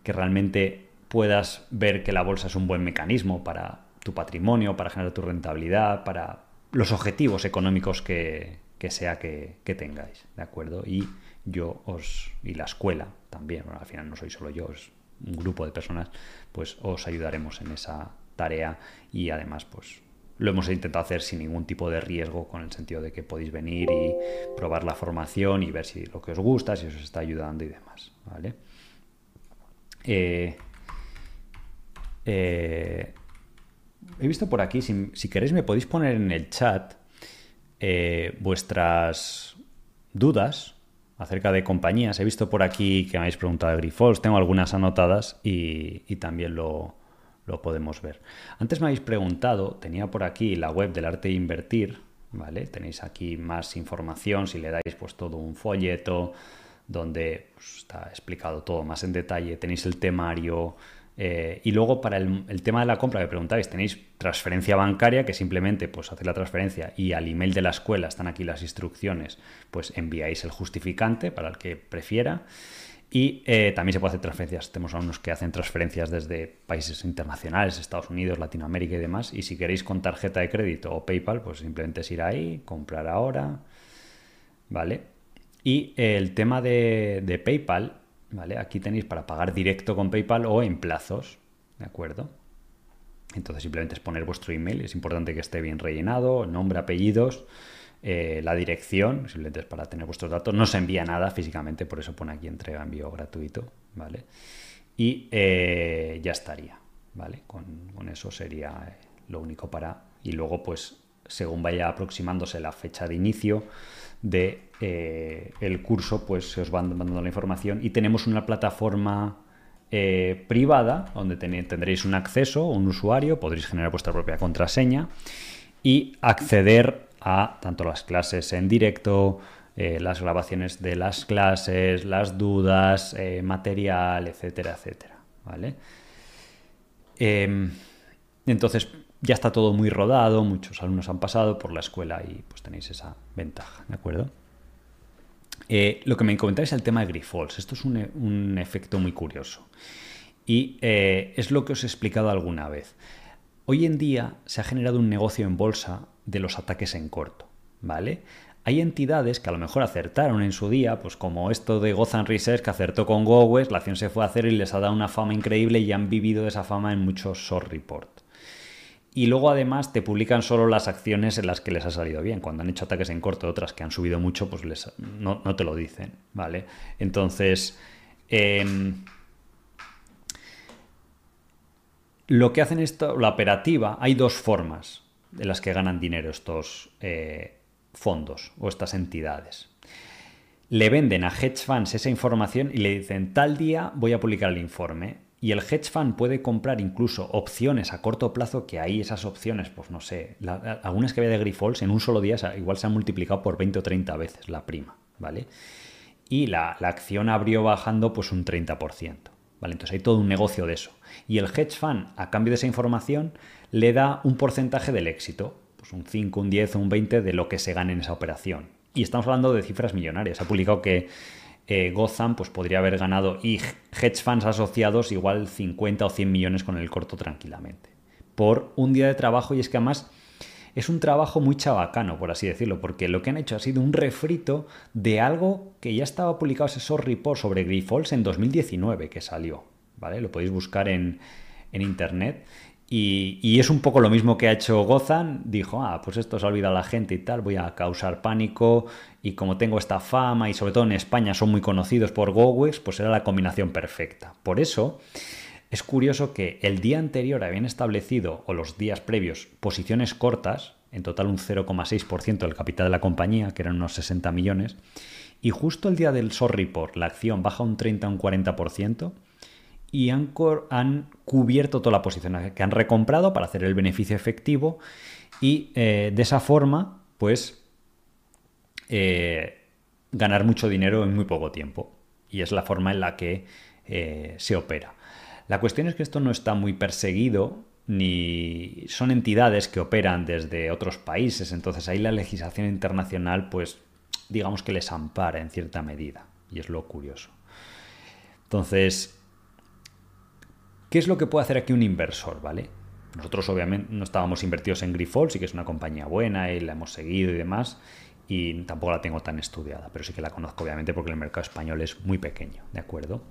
que realmente puedas ver que la bolsa es un buen mecanismo para tu patrimonio, para generar tu rentabilidad, para los objetivos económicos que, sea que, tengáis, ¿de acuerdo? Y yo os, y la escuela también, al final no soy solo yo, es un grupo de personas, pues os ayudaremos en esa tarea y además pues lo hemos intentado hacer sin ningún tipo de riesgo, con el sentido de que podéis venir y probar la formación y ver si lo que os gusta, si os está ayudando y demás. ¿vale? Eh, eh, he visto por aquí, si, queréis me podéis poner en el chat eh, vuestras dudas acerca de compañías. He visto por aquí que me habéis preguntado de Grifols, tengo algunas anotadas y, también lo, podemos ver. Antes me habéis preguntado, tenía por aquí la web del arte de invertir, ¿vale? Tenéis aquí más información, si le dais pues todo un folleto donde pues, está explicado todo más en detalle, tenéis el temario, eh, y luego para el, tema de la compra que preguntáis, tenéis transferencia bancaria que simplemente pues hacéis la transferencia y al email de la escuela están aquí las instrucciones, pues enviáis el justificante para el que prefiera. Y eh, también se puede hacer transferencias. Tenemos algunos que hacen transferencias desde países internacionales, Estados Unidos, Latinoamérica y demás. Y si queréis con tarjeta de crédito o PayPal, pues simplemente es ir ahí, comprar ahora. ¿Vale? Y el tema de PayPal Aquí tenéis para pagar directo con PayPal o en plazos, ¿de acuerdo? Entonces simplemente es poner vuestro email, es importante que esté bien rellenado, nombre, apellidos, eh, la dirección, simplemente es para tener vuestros datos, no se envía nada físicamente, por eso pone aquí entrega envío gratuito, ¿vale? Y eh, ya estaría, ¿vale? Con, con, eso sería eh, lo único para... Y luego pues según vaya aproximándose la fecha de inicio, de eh, el curso, pues se os van mandando la información y tenemos una plataforma eh, privada, donde tendréis un acceso, un usuario, podréis generar vuestra propia contraseña y acceder a tanto las clases en directo, eh, las grabaciones de las clases, las dudas, material, etcétera, etcétera. ¿Vale? Em, entonces ya está todo muy rodado, muchos alumnos han pasado por la escuela y pues tenéis esa ventaja, ¿de acuerdo? Eh, lo que me comentáis es el tema de Grifols. Esto es un, efecto muy curioso. Y es lo que os he explicado alguna vez. Hoy en día se ha generado un negocio en bolsa de los ataques en corto, ¿vale? Hay entidades que a lo mejor acertaron en su día, pues como esto de Gozan Research que acertó con GoWest, la acción se fue a hacer y les ha dado una fama increíble y han vivido esa fama en muchos short report. Y luego además te publican solo las acciones en las que les ha salido bien. Cuando han hecho ataques en corto, otras que han subido mucho, pues les, no, te lo dicen, ¿vale? Entonces, em, lo que hacen esto, la operativa, hay dos formas de las que ganan dinero estos eh, fondos o estas entidades. Le venden a hedge funds esa información y le dicen tal día voy a publicar el informe. Y el hedge fund puede comprar incluso opciones a corto plazo, que ahí esas opciones, pues no sé, algunas que había de Grifols en un solo día igual se han multiplicado por 20 o 30 veces la prima, ¿vale? Y la, la acción abrió bajando pues un 30%, ¿vale? Entonces hay todo un negocio de eso. Y el hedge fund, a cambio de esa información, le da un porcentaje del éxito, pues un 5, un 10 o un 20 de lo que se gane en esa operación. Y estamos hablando de cifras millonarias. Ha publicado que eh, Gotham pues, podría haber ganado y hedge funds asociados igual 50 o 100 millones con el corto tranquilamente. Por un día de trabajo y es que además es un trabajo muy chabacano, por así decirlo, porque lo que han hecho ha sido un refrito de algo que ya estaba publicado ese short report sobre Grifols en 2019 que salió. ¿Vale? Lo podéis buscar en, en internet y, es un poco lo mismo que ha hecho Gozan. Dijo, ah, pues esto se ha olvidado a la gente y tal, voy a causar pánico. Y como tengo esta fama y sobre todo en España son muy conocidos por GoWex, pues era la combinación perfecta. Por eso es curioso que el día anterior habían establecido, o los días previos, posiciones cortas, en total un 0,6% del capital de la compañía, que eran unos 60 millones, y justo el día del short report la acción baja un 30 o un 40%, y han, han, cubierto toda la posición que han recomprado para hacer el beneficio efectivo y eh, de esa forma, pues, eh, ganar mucho dinero en muy poco tiempo. Y es la forma en la que eh, se opera. La cuestión es que esto no está muy perseguido ni son entidades que operan desde otros países, entonces ahí la legislación internacional, pues, digamos que les ampara en cierta medida, y es lo curioso. Entonces, ¿Qué es lo que puede hacer aquí un inversor? ¿Vale? Nosotros obviamente no estábamos invertidos en Grifols, sí que es una compañía buena y la hemos seguido y demás, y tampoco la tengo tan estudiada, pero sí que la conozco obviamente porque el mercado español es muy pequeño, ¿de acuerdo?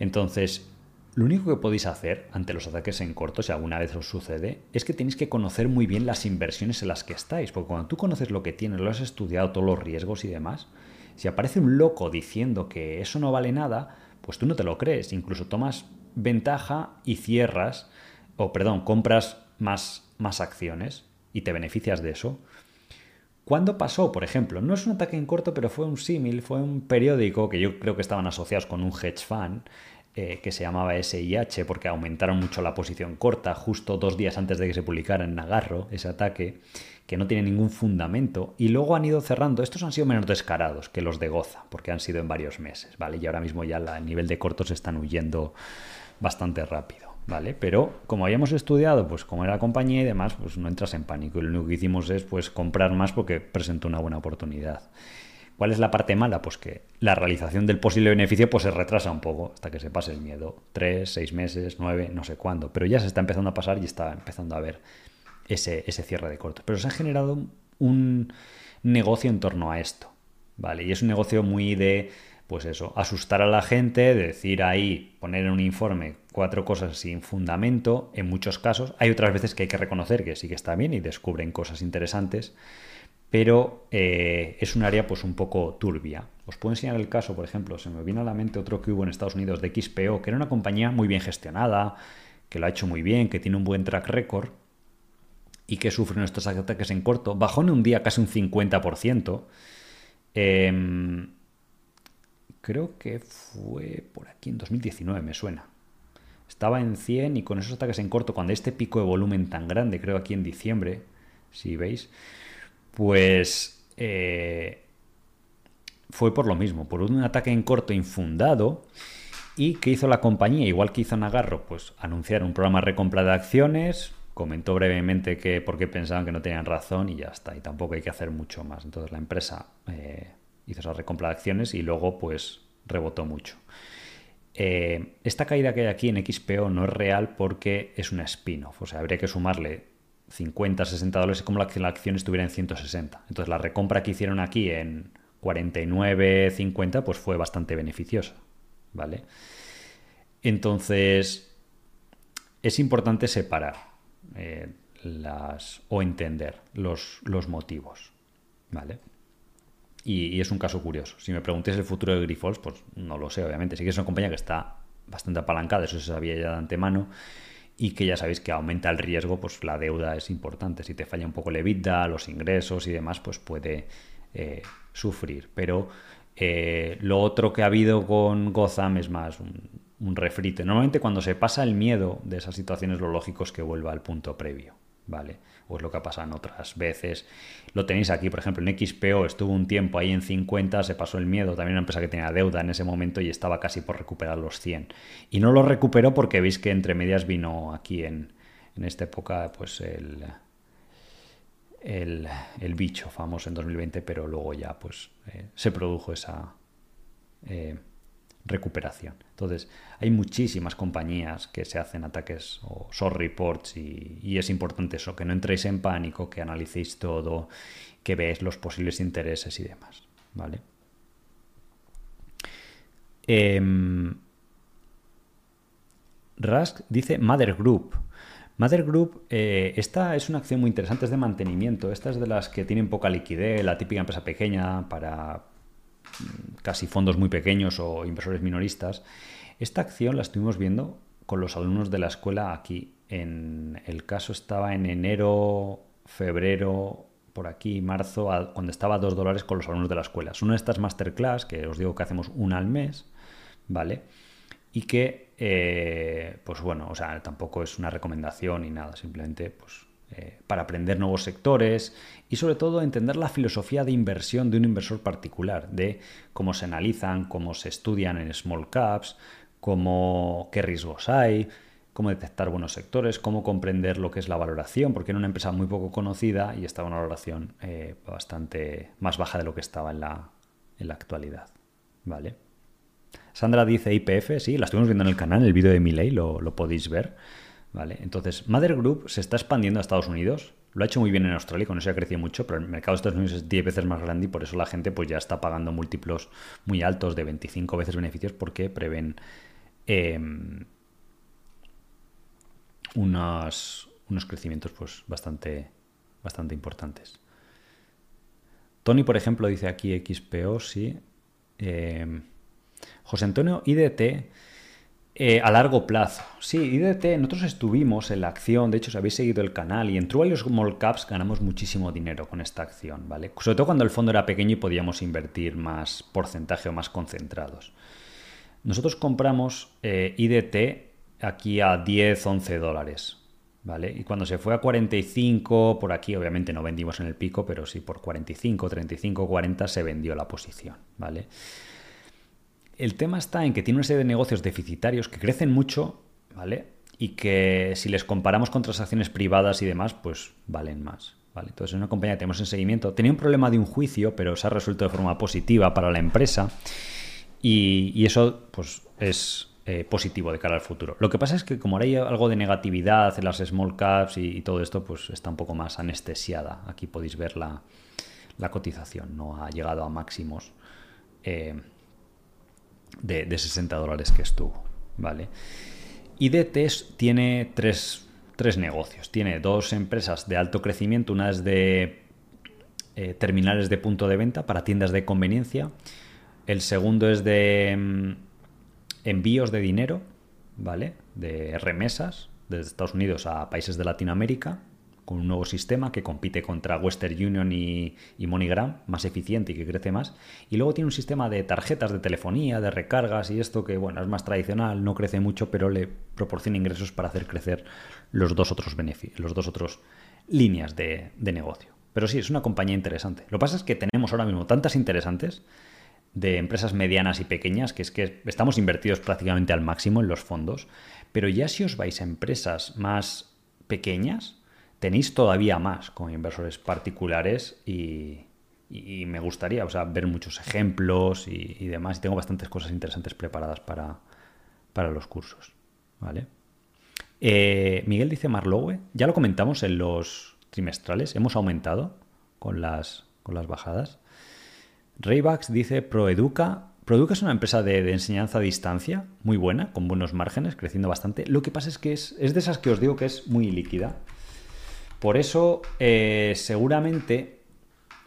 Entonces, lo único que podéis hacer ante los ataques en corto, si alguna vez os sucede, es que tenéis que conocer muy bien las inversiones en las que estáis, porque cuando tú conoces lo que tienes, lo has estudiado, todos los riesgos y demás, si aparece un loco diciendo que eso no vale nada, pues tú no te lo crees, incluso tomas ventaja y cierras, o perdón, compras más, más acciones y te beneficias de eso. ¿Cuándo pasó, por ejemplo? No es un ataque en corto, pero fue un símil, fue un periódico que yo creo que estaban asociados con un hedge fund eh, que se llamaba SIH porque aumentaron mucho la posición corta justo dos días antes de que se publicara en Nagarro ese ataque, que no tiene ningún fundamento, y luego han ido cerrando. Estos han sido menos descarados que los de Goza, porque han sido en varios meses, ¿vale? Y ahora mismo ya el nivel de cortos están huyendo bastante rápido, ¿vale? Pero como habíamos estudiado, pues como era la compañía y demás, pues no entras en pánico. Y lo único que hicimos es pues comprar más porque presentó una buena oportunidad. ¿Cuál es la parte mala? Pues que la realización del posible beneficio pues se retrasa un poco hasta que se pase el miedo. Tres, seis meses, nueve, no sé cuándo. Pero ya se está empezando a pasar y está empezando a ver ese, ese cierre de corto. Pero se ha generado un negocio en torno a esto. ¿Vale? Y es un negocio muy de pues eso, asustar a la gente, decir ahí, poner en un informe cuatro cosas sin fundamento, en muchos casos. Hay otras veces que hay que reconocer que sí que está bien y descubren cosas interesantes, pero eh, es un área pues un poco turbia. Os puedo enseñar el caso, por ejemplo, se me viene a la mente otro que hubo en Estados Unidos de XPO, que era una compañía muy bien gestionada, que lo ha hecho muy bien, que tiene un buen track record y que sufre nuestros ataques en corto. Bajó en un día casi un 50%. Eh, em, creo que fue por aquí en 2019, me suena. estaba en 100 y con esos ataques en corto, cuando este pico de volumen tan grande, creo aquí en diciembre, si veis, pues eh, fue por lo mismo, por un ataque en corto infundado. ¿Y qué hizo la compañía? Igual que hizo Nagarro, pues anunciar un programa de recompra de acciones, comentó brevemente que porque pensaban que no tenían razón y ya está. Y tampoco hay que hacer mucho más. Entonces la empresa eh, hizo esa recompra de acciones y luego pues rebotó mucho. Eh, esta caída que hay aquí en XPO no es real porque es una spin-off. O sea, habría que sumarle 50, 60 dólares como que la acción estuviera en 160. Entonces la recompra que hicieron aquí en 49, 50 pues fue bastante beneficiosa. ¿Vale? Entonces es importante separar eh, las, o entender los, los motivos. ¿Vale? Y, es un caso curioso. Si me preguntéis el futuro de Grifols, pues no lo sé, obviamente. Sí que es una compañía que está bastante apalancada, eso se sabía ya de antemano, y que ya sabéis que aumenta el riesgo, pues la deuda es importante. Si te falla un poco el EBITDA, los ingresos y demás, pues puede eh, sufrir. Pero eh, lo otro que ha habido con Gotham es más un, un refrite. Normalmente cuando se pasa el miedo de esas situaciones lo lógico es que vuelva al punto previo, ¿vale? O es lo que ha pasado en otras veces. Lo tenéis aquí, por ejemplo, en XPO estuvo un tiempo ahí en 50, se pasó el miedo, también una empresa que tenía deuda en ese momento y estaba casi por recuperar los 100. Y no lo recuperó porque veis que entre medias vino aquí en, en esta época pues el, el, el, bicho famoso en 2020, pero luego ya pues eh, se produjo esa... Eh, recuperación. Entonces, hay muchísimas compañías que se hacen ataques o short reports y, es importante eso, que no entréis en pánico, que analicéis todo, que veáis los posibles intereses y demás. ¿Vale? Em, Rask dice Mother Group. Mother Group, eh, esta es una acción muy interesante, es de mantenimiento. Esta es de las que tienen poca liquidez, la típica empresa pequeña para casi fondos muy pequeños o inversores minoristas. Esta acción la estuvimos viendo con los alumnos de la escuela aquí. En el caso estaba en enero, febrero, por aquí, marzo, cuando estaba a 2 dólares con los alumnos de la escuela. Son estas masterclass, que os digo que hacemos una al mes, ¿vale? Y que, eh, pues bueno, o sea, tampoco es una recomendación ni nada, simplemente, pues eh, para aprender nuevos sectores y sobre todo entender la filosofía de inversión de un inversor particular, de cómo se analizan, cómo se estudian en small caps, cómo, qué riesgos hay, cómo detectar buenos sectores, cómo comprender lo que es la valoración, porque era una empresa muy poco conocida y estaba una valoración eh, bastante más baja de lo que estaba en la, en la actualidad. ¿Vale? Sandra dice IPF, sí, la estuvimos viendo en el canal, el vídeo de Miley, lo, lo podéis ver. ¿Vale? Entonces, Mother Group se está expandiendo a Estados Unidos. Lo ha hecho muy bien en Australia, con eso ha crecido mucho, pero el mercado de Estados Unidos es 10 veces más grande y por eso la gente pues, ya está pagando múltiplos muy altos de 25 veces beneficios porque prevén em, unos, unos, crecimientos pues, bastante, bastante importantes. Tony, por ejemplo, dice aquí XPO, sí. Em, José Antonio IDT eh, a largo plazo. Sí, IDT, nosotros estuvimos en la acción, de hecho, si habéis seguido el canal y en True Small Caps ganamos muchísimo dinero con esta acción, ¿vale? Sobre todo cuando el fondo era pequeño y podíamos invertir más porcentaje o más concentrados. Nosotros compramos eh, IDT aquí a 10, 11 dólares, ¿vale? Y cuando se fue a 45, por aquí obviamente no vendimos en el pico, pero sí por 45, 35, 40 se vendió la posición, ¿vale? El tema está en que tiene una serie de negocios deficitarios que crecen mucho, ¿vale? Y que si les comparamos con transacciones privadas y demás, pues valen más. ¿vale? Entonces es una compañía que tenemos en seguimiento. Tenía un problema de un juicio, pero se ha resuelto de forma positiva para la empresa. Y, eso pues es eh, positivo de cara al futuro. Lo que pasa es que como ahora hay algo de negatividad en las small caps y, todo esto, pues está un poco más anestesiada. Aquí podéis ver la, cotización, no ha llegado a máximos. Eh, de, 60 dólares que estuvo, ¿vale? IDT tiene tres, negocios. Tiene dos empresas de alto crecimiento. Una es de eh, terminales de punto de venta para tiendas de conveniencia. El segundo es de mm, envíos de dinero, ¿vale? De remesas desde Estados Unidos a países de Latinoamérica, con un nuevo sistema que compite contra Western Union y, y, MoneyGram, más eficiente y que crece más. Y luego tiene un sistema de tarjetas de telefonía, de recargas y esto que, bueno, es más tradicional, no crece mucho, pero le proporciona ingresos para hacer crecer los dos otros beneficios, los dos otros líneas de, de negocio. Pero sí, es una compañía interesante. Lo que pasa es que tenemos ahora mismo tantas interesantes de empresas medianas y pequeñas, que es que estamos invertidos prácticamente al máximo en los fondos, pero ya si os vais a empresas más pequeñas, tenéis todavía más como inversores particulares y, me gustaría o sea, ver muchos ejemplos y, demás. Y tengo bastantes cosas interesantes preparadas para, para los cursos. ¿vale? Eh, Miguel dice Marlowe, ya lo comentamos en los trimestrales, hemos aumentado con las, con las bajadas. Raybax dice Proeduca. Proeduca es una empresa de, enseñanza a distancia muy buena, con buenos márgenes, creciendo bastante. Lo que pasa es que es, de esas que os digo que es muy líquida. Por eso, eh, seguramente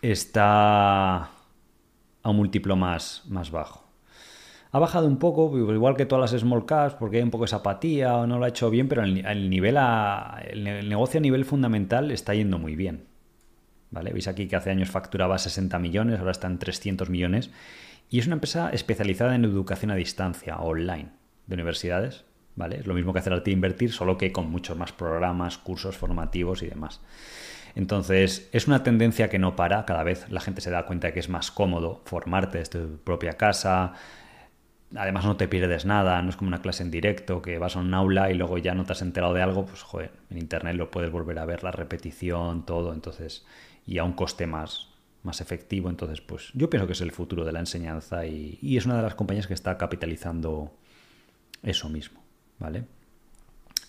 está a un múltiplo más, más bajo. Ha bajado un poco, igual que todas las small caps, porque hay un poco de apatía o no lo ha hecho bien, pero el, nivel el negocio a nivel fundamental está yendo muy bien. ¿vale? Veis aquí que hace años facturaba 60 millones, ahora está en 300 millones. Y es una empresa especializada en educación a distancia, online, de universidades. Es lo mismo que hacer Arte Invertir, solo que con muchos más programas, cursos formativos y demás. Entonces, es una tendencia que no para, cada vez la gente se da cuenta de que es más cómodo formarte desde tu propia casa, además no te pierdes nada, no es como una clase en directo que vas a un aula y luego ya no te has enterado de algo, pues joder, en internet lo puedes volver a ver, la repetición, todo, entonces y a un coste más, más efectivo. Entonces, pues yo pienso que es el futuro de la enseñanza y, es una de las compañías que está capitalizando eso mismo, ¿vale?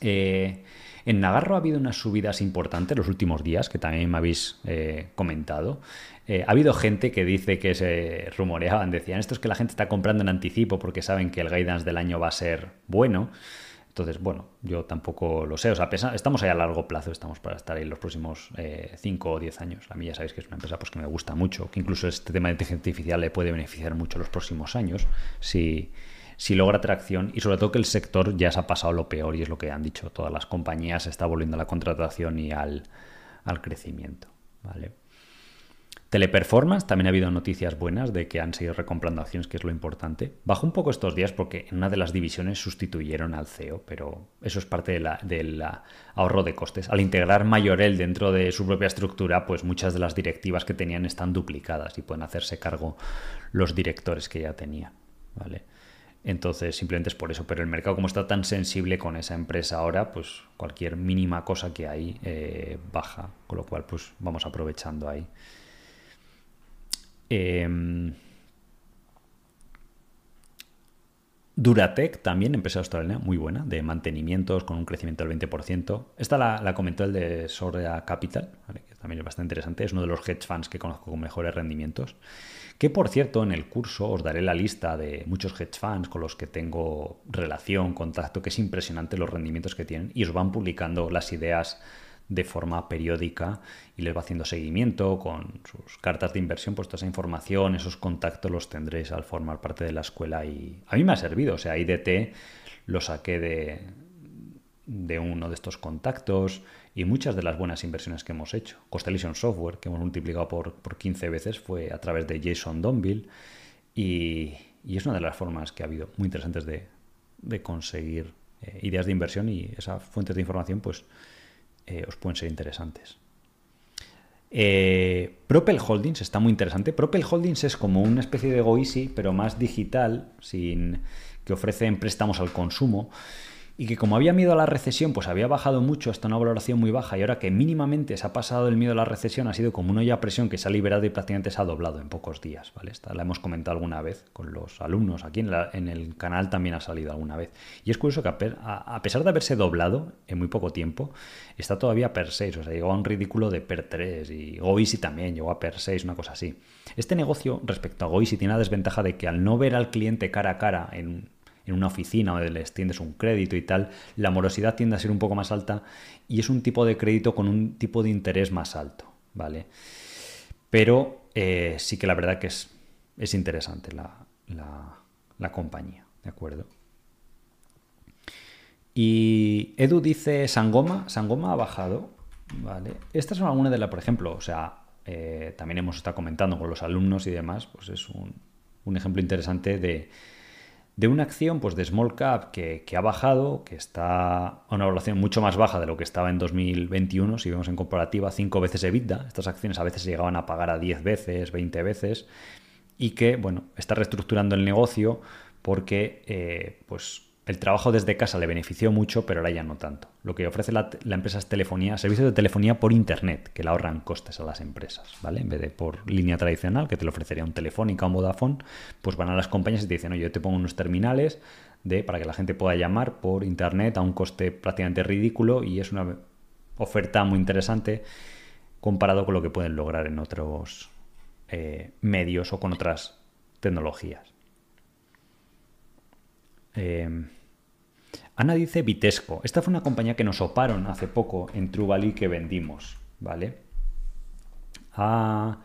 Eh, en Nagarro ha habido unas subidas importantes los últimos días, que también me habéis eh, comentado. Eh, ha habido gente que dice que se rumoreaban, decían, esto es que la gente está comprando en anticipo porque saben que el guidance del año va a ser bueno. Entonces, bueno, yo tampoco lo sé. O sea, estamos ahí a largo plazo, estamos para estar ahí los próximos 5 eh, o 10 años. A mí ya sabéis que es una empresa pues, que me gusta mucho, que incluso este tema de inteligencia artificial le puede beneficiar mucho los próximos años si, si logra tracción y sobre todo que el sector ya se ha pasado lo peor y es lo que han dicho todas las compañías, se está volviendo a la contratación y al, al crecimiento. ¿vale? Teleperformance, también ha habido noticias buenas de que han seguido recomprando acciones, que es lo importante. Bajó un poco estos días porque en una de las divisiones sustituyeron al CEO, pero eso es parte del ahorro de costes. Al integrar Mayorel dentro de su propia estructura, pues muchas de las directivas que tenían están duplicadas y pueden hacerse cargo los directores que ya tenían. ¿vale? Entonces, simplemente es por eso. Pero el mercado, como está tan sensible con esa empresa ahora, pues cualquier mínima cosa que hay eh, baja. Con lo cual, pues vamos aprovechando ahí. Em, Duratec también, empresa australiana muy buena, de mantenimientos con un crecimiento del 20%. Esta la, comentó el de Sorda Capital, que también es bastante interesante. Es uno de los hedge funds que conozco con mejores rendimientos. Que por cierto, en el curso os daré la lista de muchos hedge funds con los que tengo relación, contacto, que es impresionante los rendimientos que tienen y os van publicando las ideas de forma periódica y les va haciendo seguimiento con sus cartas de inversión, pues toda esa información, esos contactos los tendréis al formar parte de la escuela y a mí me ha servido, o sea, IDT lo saqué de, de uno de estos contactos y muchas de las buenas inversiones que hemos hecho. Constellation Software, que hemos multiplicado por, por 15 veces, fue a través de Jason Donville y, y, es una de las formas que ha habido muy interesantes de, de conseguir eh, ideas de inversión y esas fuentes de información pues eh, os pueden ser interesantes. Eh, Propel Holdings está muy interesante. Propel Holdings es como una especie de GoEasy, pero más digital, sin que ofrecen préstamos al consumo y que como había miedo a la recesión, pues había bajado mucho hasta una valoración muy baja y ahora que mínimamente se ha pasado el miedo a la recesión ha sido como una olla presión que se ha liberado y prácticamente se ha doblado en pocos días, ¿vale? Esta la hemos comentado alguna vez con los alumnos, aquí en, el canal también ha salido alguna vez. Y es curioso que a, pesar de haberse doblado en muy poco tiempo, está todavía per 6, o sea, llegó a un ridículo de per 3 y Goisi también llegó a per 6, una cosa así. Este negocio respecto a Goisi tiene la desventaja de que al no ver al cliente cara a cara en en una oficina donde les tiendes un crédito y tal, la morosidad tiende a ser un poco más alta y es un tipo de crédito con un tipo de interés más alto, ¿vale? Pero eh, sí que la verdad que es, es interesante la, la, compañía, ¿de acuerdo? Y Edu dice Sangoma, Sangoma ha bajado ¿vale? Estas son algunas de las, por ejemplo, o sea, eh, también hemos estado comentando con los alumnos y demás, pues es un, ejemplo interesante de, una acción pues de small cap que, ha bajado, que está a una evaluación mucho más baja de lo que estaba en 2021, si vemos en comparativa, 5 veces EBITDA. Estas acciones a veces llegaban a pagar a 10 veces, 20 veces, y que, bueno, está reestructurando el negocio porque, eh, pues, el trabajo desde casa le benefició mucho, pero ahora ya no tanto. Lo que ofrece la, empresa es telefonía, servicios de telefonía por internet, que le ahorran costes a las empresas, ¿vale? En vez de por línea tradicional, que te lo ofrecería un Telefónica o un Vodafone, pues van a las compañías y te dicen, oye, yo te pongo unos terminales de, para que la gente pueda llamar por internet a un coste prácticamente ridículo y es una oferta muy interesante comparado con lo que pueden lograr en otros eh, medios o con otras tecnologías. Eh, Ana dice Vitesco. Esta fue una compañía que nos oparon hace poco en True que vendimos, ¿vale? Ah,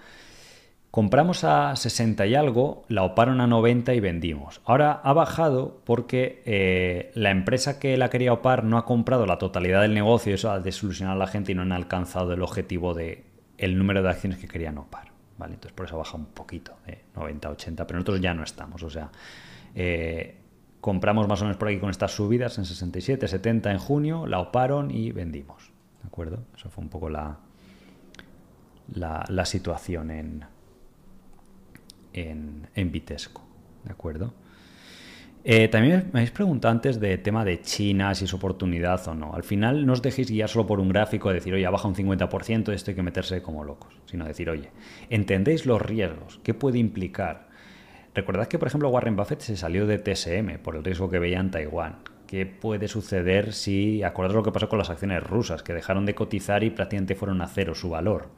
compramos a 60 y algo, la oparon a 90 y vendimos. Ahora ha bajado porque eh, la empresa que la quería opar no ha comprado la totalidad del negocio, eso ha desilusionado a la gente y no han alcanzado el objetivo de el número de acciones que querían opar. ¿vale? Entonces por eso baja un poquito, de 90 a 80, pero nosotros ya no estamos. O sea, eh, compramos más o menos por aquí con estas subidas en 67, 70 en junio, la oparon y vendimos. ¿De acuerdo? Eso fue un poco la, la, situación en, en, Vitesco. ¿De acuerdo? Eh, también me habéis preguntado antes de tema de China, si es oportunidad o no. Al final no os dejéis guiar solo por un gráfico de decir, oye, baja un 50%, esto hay que meterse como locos. Sino decir, oye, ¿entendéis los riesgos? ¿Qué puede implicar? Recordad que, por ejemplo, Warren Buffett se salió de TSM por el riesgo que veía en Taiwán. ¿Qué puede suceder si, acordaos lo que pasó con las acciones rusas, que dejaron de cotizar y prácticamente fueron a cero su valor?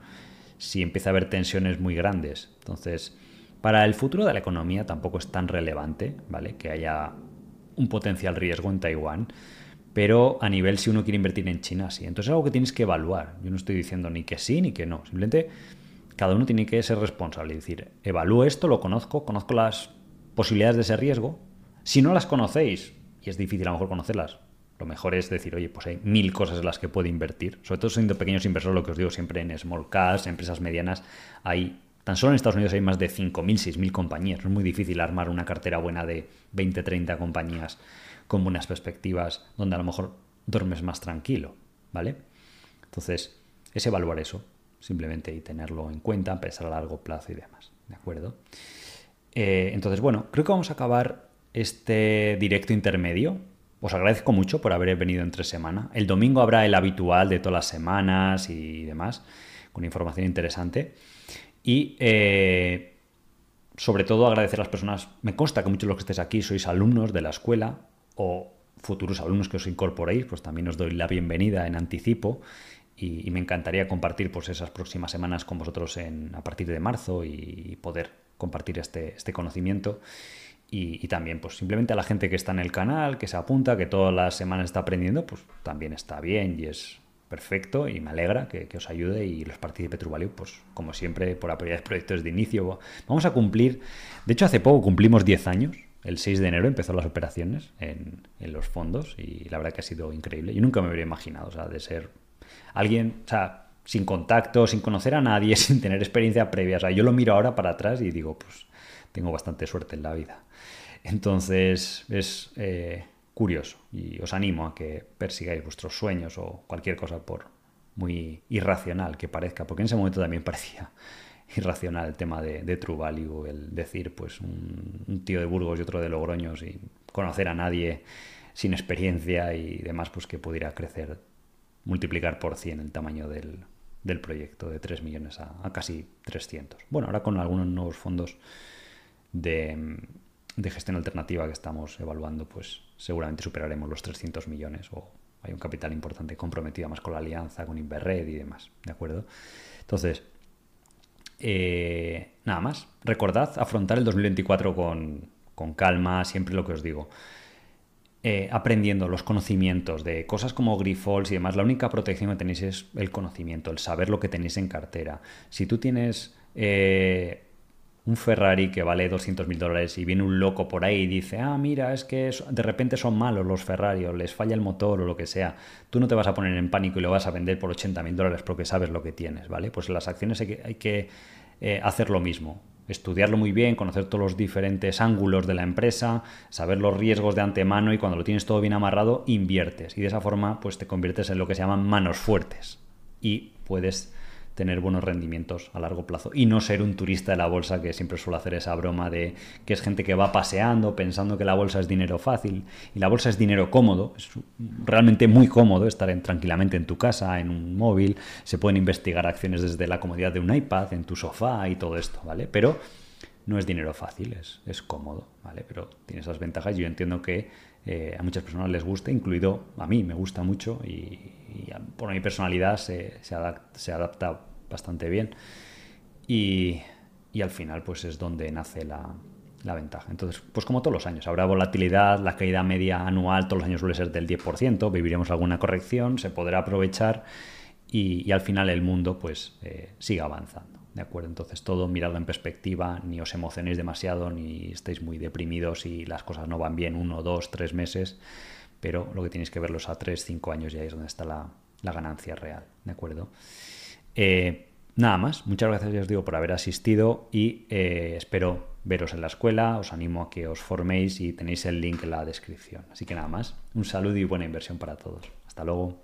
Si empieza a haber tensiones muy grandes. Entonces, para el futuro de la economía tampoco es tan relevante, ¿vale? Que haya un potencial riesgo en Taiwán. Pero a nivel si uno quiere invertir en China, sí. Entonces es algo que tienes que evaluar. Yo no estoy diciendo ni que sí ni que no. Simplemente cada uno tiene que ser responsable y decir, evalúo esto, lo conozco, conozco las posibilidades de ese riesgo. Si no las conocéis, y es difícil a lo mejor conocerlas, lo mejor es decir, oye, pues hay mil cosas en las que puedo invertir. Sobre todo siendo pequeños inversores, lo que os digo siempre en small caps, empresas medianas, hay, tan solo en Estados Unidos hay más de 5.000, 6.000 compañías. Es muy difícil armar una cartera buena de 20, 30 compañías con buenas perspectivas, donde a lo mejor duermes más tranquilo, ¿vale? Entonces, es evaluar eso simplemente y tenerlo en cuenta, pensar a largo plazo y demás. ¿De acuerdo? Eh, entonces, bueno, creo que vamos a acabar este directo intermedio. Os agradezco mucho por haber venido entre semana. El domingo habrá el habitual de todas las semanas y demás, con información interesante. Y eh, sobre todo agradecer a las personas. Me consta que muchos de los que estéis aquí sois alumnos de la escuela o futuros alumnos que os incorporéis, pues también os doy la bienvenida en anticipo y, me encantaría compartir pues, esas próximas semanas con vosotros en, a partir de marzo y poder compartir este, este conocimiento. Y, también, pues simplemente a la gente que está en el canal, que se apunta, que todas las semanas está aprendiendo, pues también está bien y es perfecto y me alegra que, os ayude y los participe True pues como siempre, por apoyar [laughs] proyectos de inicio. Vamos a cumplir, de hecho hace poco cumplimos 10 años, el 6 de enero empezó las operaciones en, en los fondos y la verdad que ha sido increíble. Yo nunca me hubiera imaginado, o sea, de ser alguien, o sea, sin contacto, sin conocer a nadie, [laughs] sin tener experiencia previa. O sea, yo lo miro ahora para atrás y digo, pues tengo bastante suerte en la vida. Entonces es eh, curioso y os animo a que persigáis vuestros sueños o cualquier cosa por muy irracional que parezca, porque en ese momento también parecía [laughs] irracional el tema de, True Value, el decir, pues un, un, tío de Burgos y otro de Logroño sin conocer a nadie, sin experiencia y demás, pues que pudiera crecer multiplicar por 100 el tamaño del, proyecto, de 3 millones a, casi 300. Bueno, ahora con algunos nuevos fondos de, gestión alternativa que estamos evaluando, pues seguramente superaremos los 300 millones o hay un capital importante comprometido más con la alianza, con Inverred y demás, ¿de acuerdo? Entonces, eh, nada más, recordad afrontar el 2024 con, con calma, siempre lo que os digo. Eh, aprendiendo los conocimientos de cosas como Grifols y demás, la única protección que tenéis es el conocimiento, el saber lo que tenéis en cartera. Si tú tienes eh, un Ferrari que vale 200 mil dólares y viene un loco por ahí y dice, ah, mira, es que de repente son malos los Ferrari les falla el motor o lo que sea, tú no te vas a poner en pánico y lo vas a vender por 80 mil dólares porque sabes lo que tienes, ¿vale? Pues en las acciones hay que, eh, hacer lo mismo estudiarlo muy bien, conocer todos los diferentes ángulos de la empresa, saber los riesgos de antemano y cuando lo tienes todo bien amarrado, inviertes. Y de esa forma, pues te conviertes en lo que se llaman manos fuertes. Y puedes tener buenos rendimientos a largo plazo y no ser un turista de la bolsa que siempre suele hacer esa broma de que es gente que va paseando pensando que la bolsa es dinero fácil y la bolsa es dinero cómodo, es realmente muy cómodo estar tranquilamente en tu casa, en un móvil, se pueden investigar acciones desde la comodidad de un iPad, en tu sofá y todo esto, ¿vale? Pero no es dinero fácil, es, es cómodo, ¿vale? Pero tiene esas ventajas y yo entiendo que eh, a muchas personas les gusta, incluido a mí, me gusta mucho y, por mi personalidad se, se, adapta, se adapta bastante bien. Y, al final, pues es donde nace la, ventaja. Entonces, pues como todos los años, habrá volatilidad, la caída media anual todos los años suele ser del 10%, viviremos alguna corrección, se podrá aprovechar y, al final el mundo pues eh, sigue avanzando. ¿De acuerdo? Entonces todo mirado en perspectiva, ni os emocionéis demasiado, ni estéis muy deprimidos y las cosas no van bien uno, dos, tres meses, pero lo que tenéis que verlos a tres, cinco años y ahí es donde está la, la ganancia real. ¿De acuerdo? Eh, nada más, muchas gracias ya os digo por haber asistido y eh, espero veros en la escuela, os animo a que os forméis y tenéis el link en la descripción. Así que nada más, un saludo y buena inversión para todos. Hasta luego.